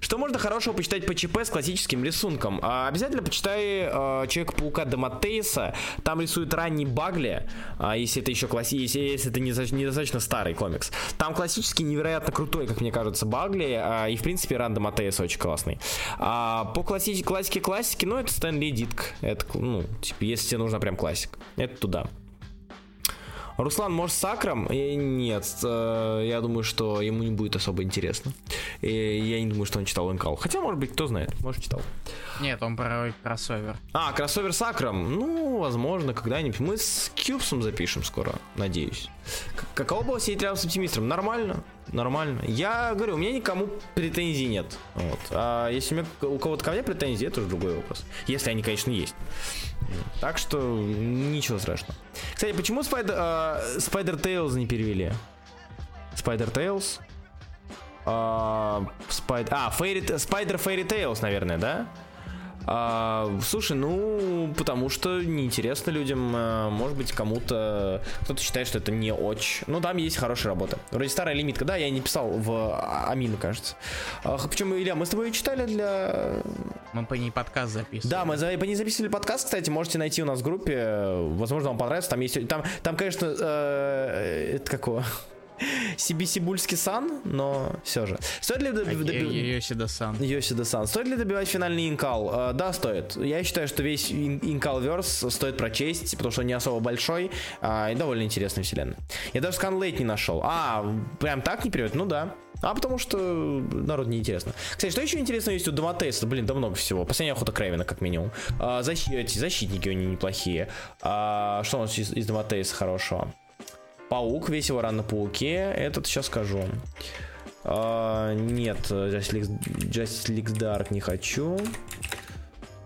Что можно хорошего почитать по ЧП с классическим рисунком? А, обязательно почитай а, Человека-паука Дематейса. Там рисует ранний Багли, а, если это еще класси, если, если это недостаточно старый комикс. Там классический невероятно крутой, как мне кажется, Багли. А, и в принципе Ран Дематейса очень классный. А, по класси классике классики, ну это Стэнли Дитк. Это, ну, типа, если тебе нужна прям классика. Это туда. Руслан, может, с Акром? И нет, э, я думаю, что ему не будет особо интересно. И я не думаю, что он читал Инкал. Хотя, может быть, кто знает, может, читал. Нет, он про кроссовер. А, кроссовер с Акром? Ну, возможно, когда-нибудь. Мы с Кьюбсом запишем скоро, надеюсь. Каково было сидеть рядом с оптимистом? Нормально, нормально. Я говорю, у меня никому претензий нет. Вот. А если у, меня, у кого-то ко мне претензии, это уже другой вопрос. Если они, конечно, есть. Так что ничего страшного. Кстати, почему Spider, uh, Spider Tales не перевели? Spider Tales? Uh, Spider, а, Fairy, Spider Fairy Tales, наверное, да? А, слушай, ну, потому что неинтересно людям, а, может быть, кому-то, кто-то считает, что это не очень. Ну, там есть хорошая работа. Вроде старая лимитка, да, я не писал в Амину, кажется. А, причем, Илья, мы с тобой читали для... Мы по ней подкаст записывали. Да, мы по ней записывали подкаст, кстати, можете найти у нас в группе, возможно, вам понравится, там есть, там, там конечно, э, это какого? Сибисибульский сан, но все же. Стоит ли добивать... Йосида сан. Йосида сан. Стоит ли добивать финальный инкал? Uh, да, стоит. Я считаю, что весь инкал верс стоит прочесть, потому что он не особо большой uh, и довольно интересный вселенная. Я даже сканлейт не нашел. А, прям так не перевод? Ну да. А потому что народ неинтересно. Кстати, что еще интересно есть у Доматейса? Блин, да много всего. Последняя охота Крейвена, как минимум. А, защ... эти защитники у него неплохие. А, что у нас из, из Доматейса хорошего? Паук, весь его ран на пауке. Этот сейчас скажу. А, нет, Justice League, Justice League Dark не хочу.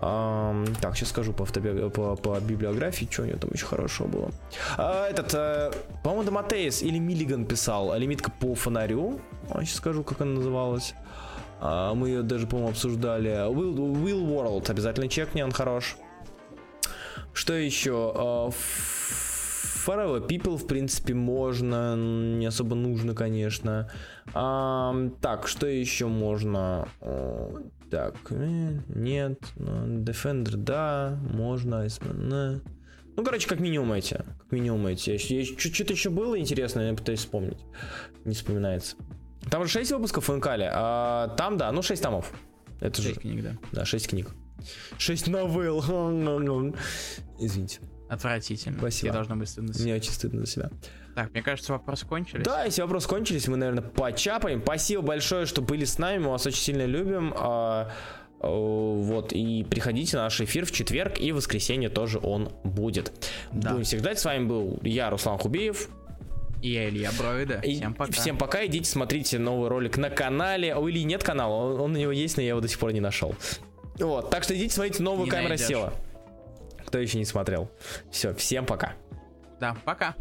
А, так, сейчас скажу по, автоби... по, по библиографии, что у него там еще хорошего было. А, этот, а, по-моему, Доматеис или Миллиган писал лимитка по фонарю. А, сейчас скажу, как она называлась. А, мы ее даже, по-моему, обсуждали. Will, Will World, обязательно чекни, он хорош. Что еще? А, Forever People, в принципе, можно, не особо нужно, конечно. А, так, что еще можно? Так, э, нет, Defender, да, можно, Iceman, ну, короче, как минимум эти. Как минимум эти. Что-то еще было интересное, я пытаюсь вспомнить. Не вспоминается. Там же 6 выпусков в Инкале, а там, да, ну 6 томов. Это 6 же... книг, да. Да, 6 книг. 6 новелл. Извините. Отвратительно. Спасибо. Тебе должно быть стыдно. Мне очень стыдно за себя. Так, мне кажется, вопросы кончились. Да, если вопросы кончились, мы, наверное, почапаем. Спасибо большое, что были с нами. Мы вас очень сильно любим. А, вот, и приходите на наш эфир в четверг и в воскресенье тоже он будет. Да. Будем всех ждать. С вами был я, Руслан Хубеев. И я, Илья Броида. Всем пока. Всем пока. Идите, смотрите новый ролик на канале. У Ильи нет канала, он, он у него есть, но я его до сих пор не нашел. Вот, так что идите, смотрите, новую не найдешь. села. Кто еще не смотрел. Все, всем пока. Да, пока.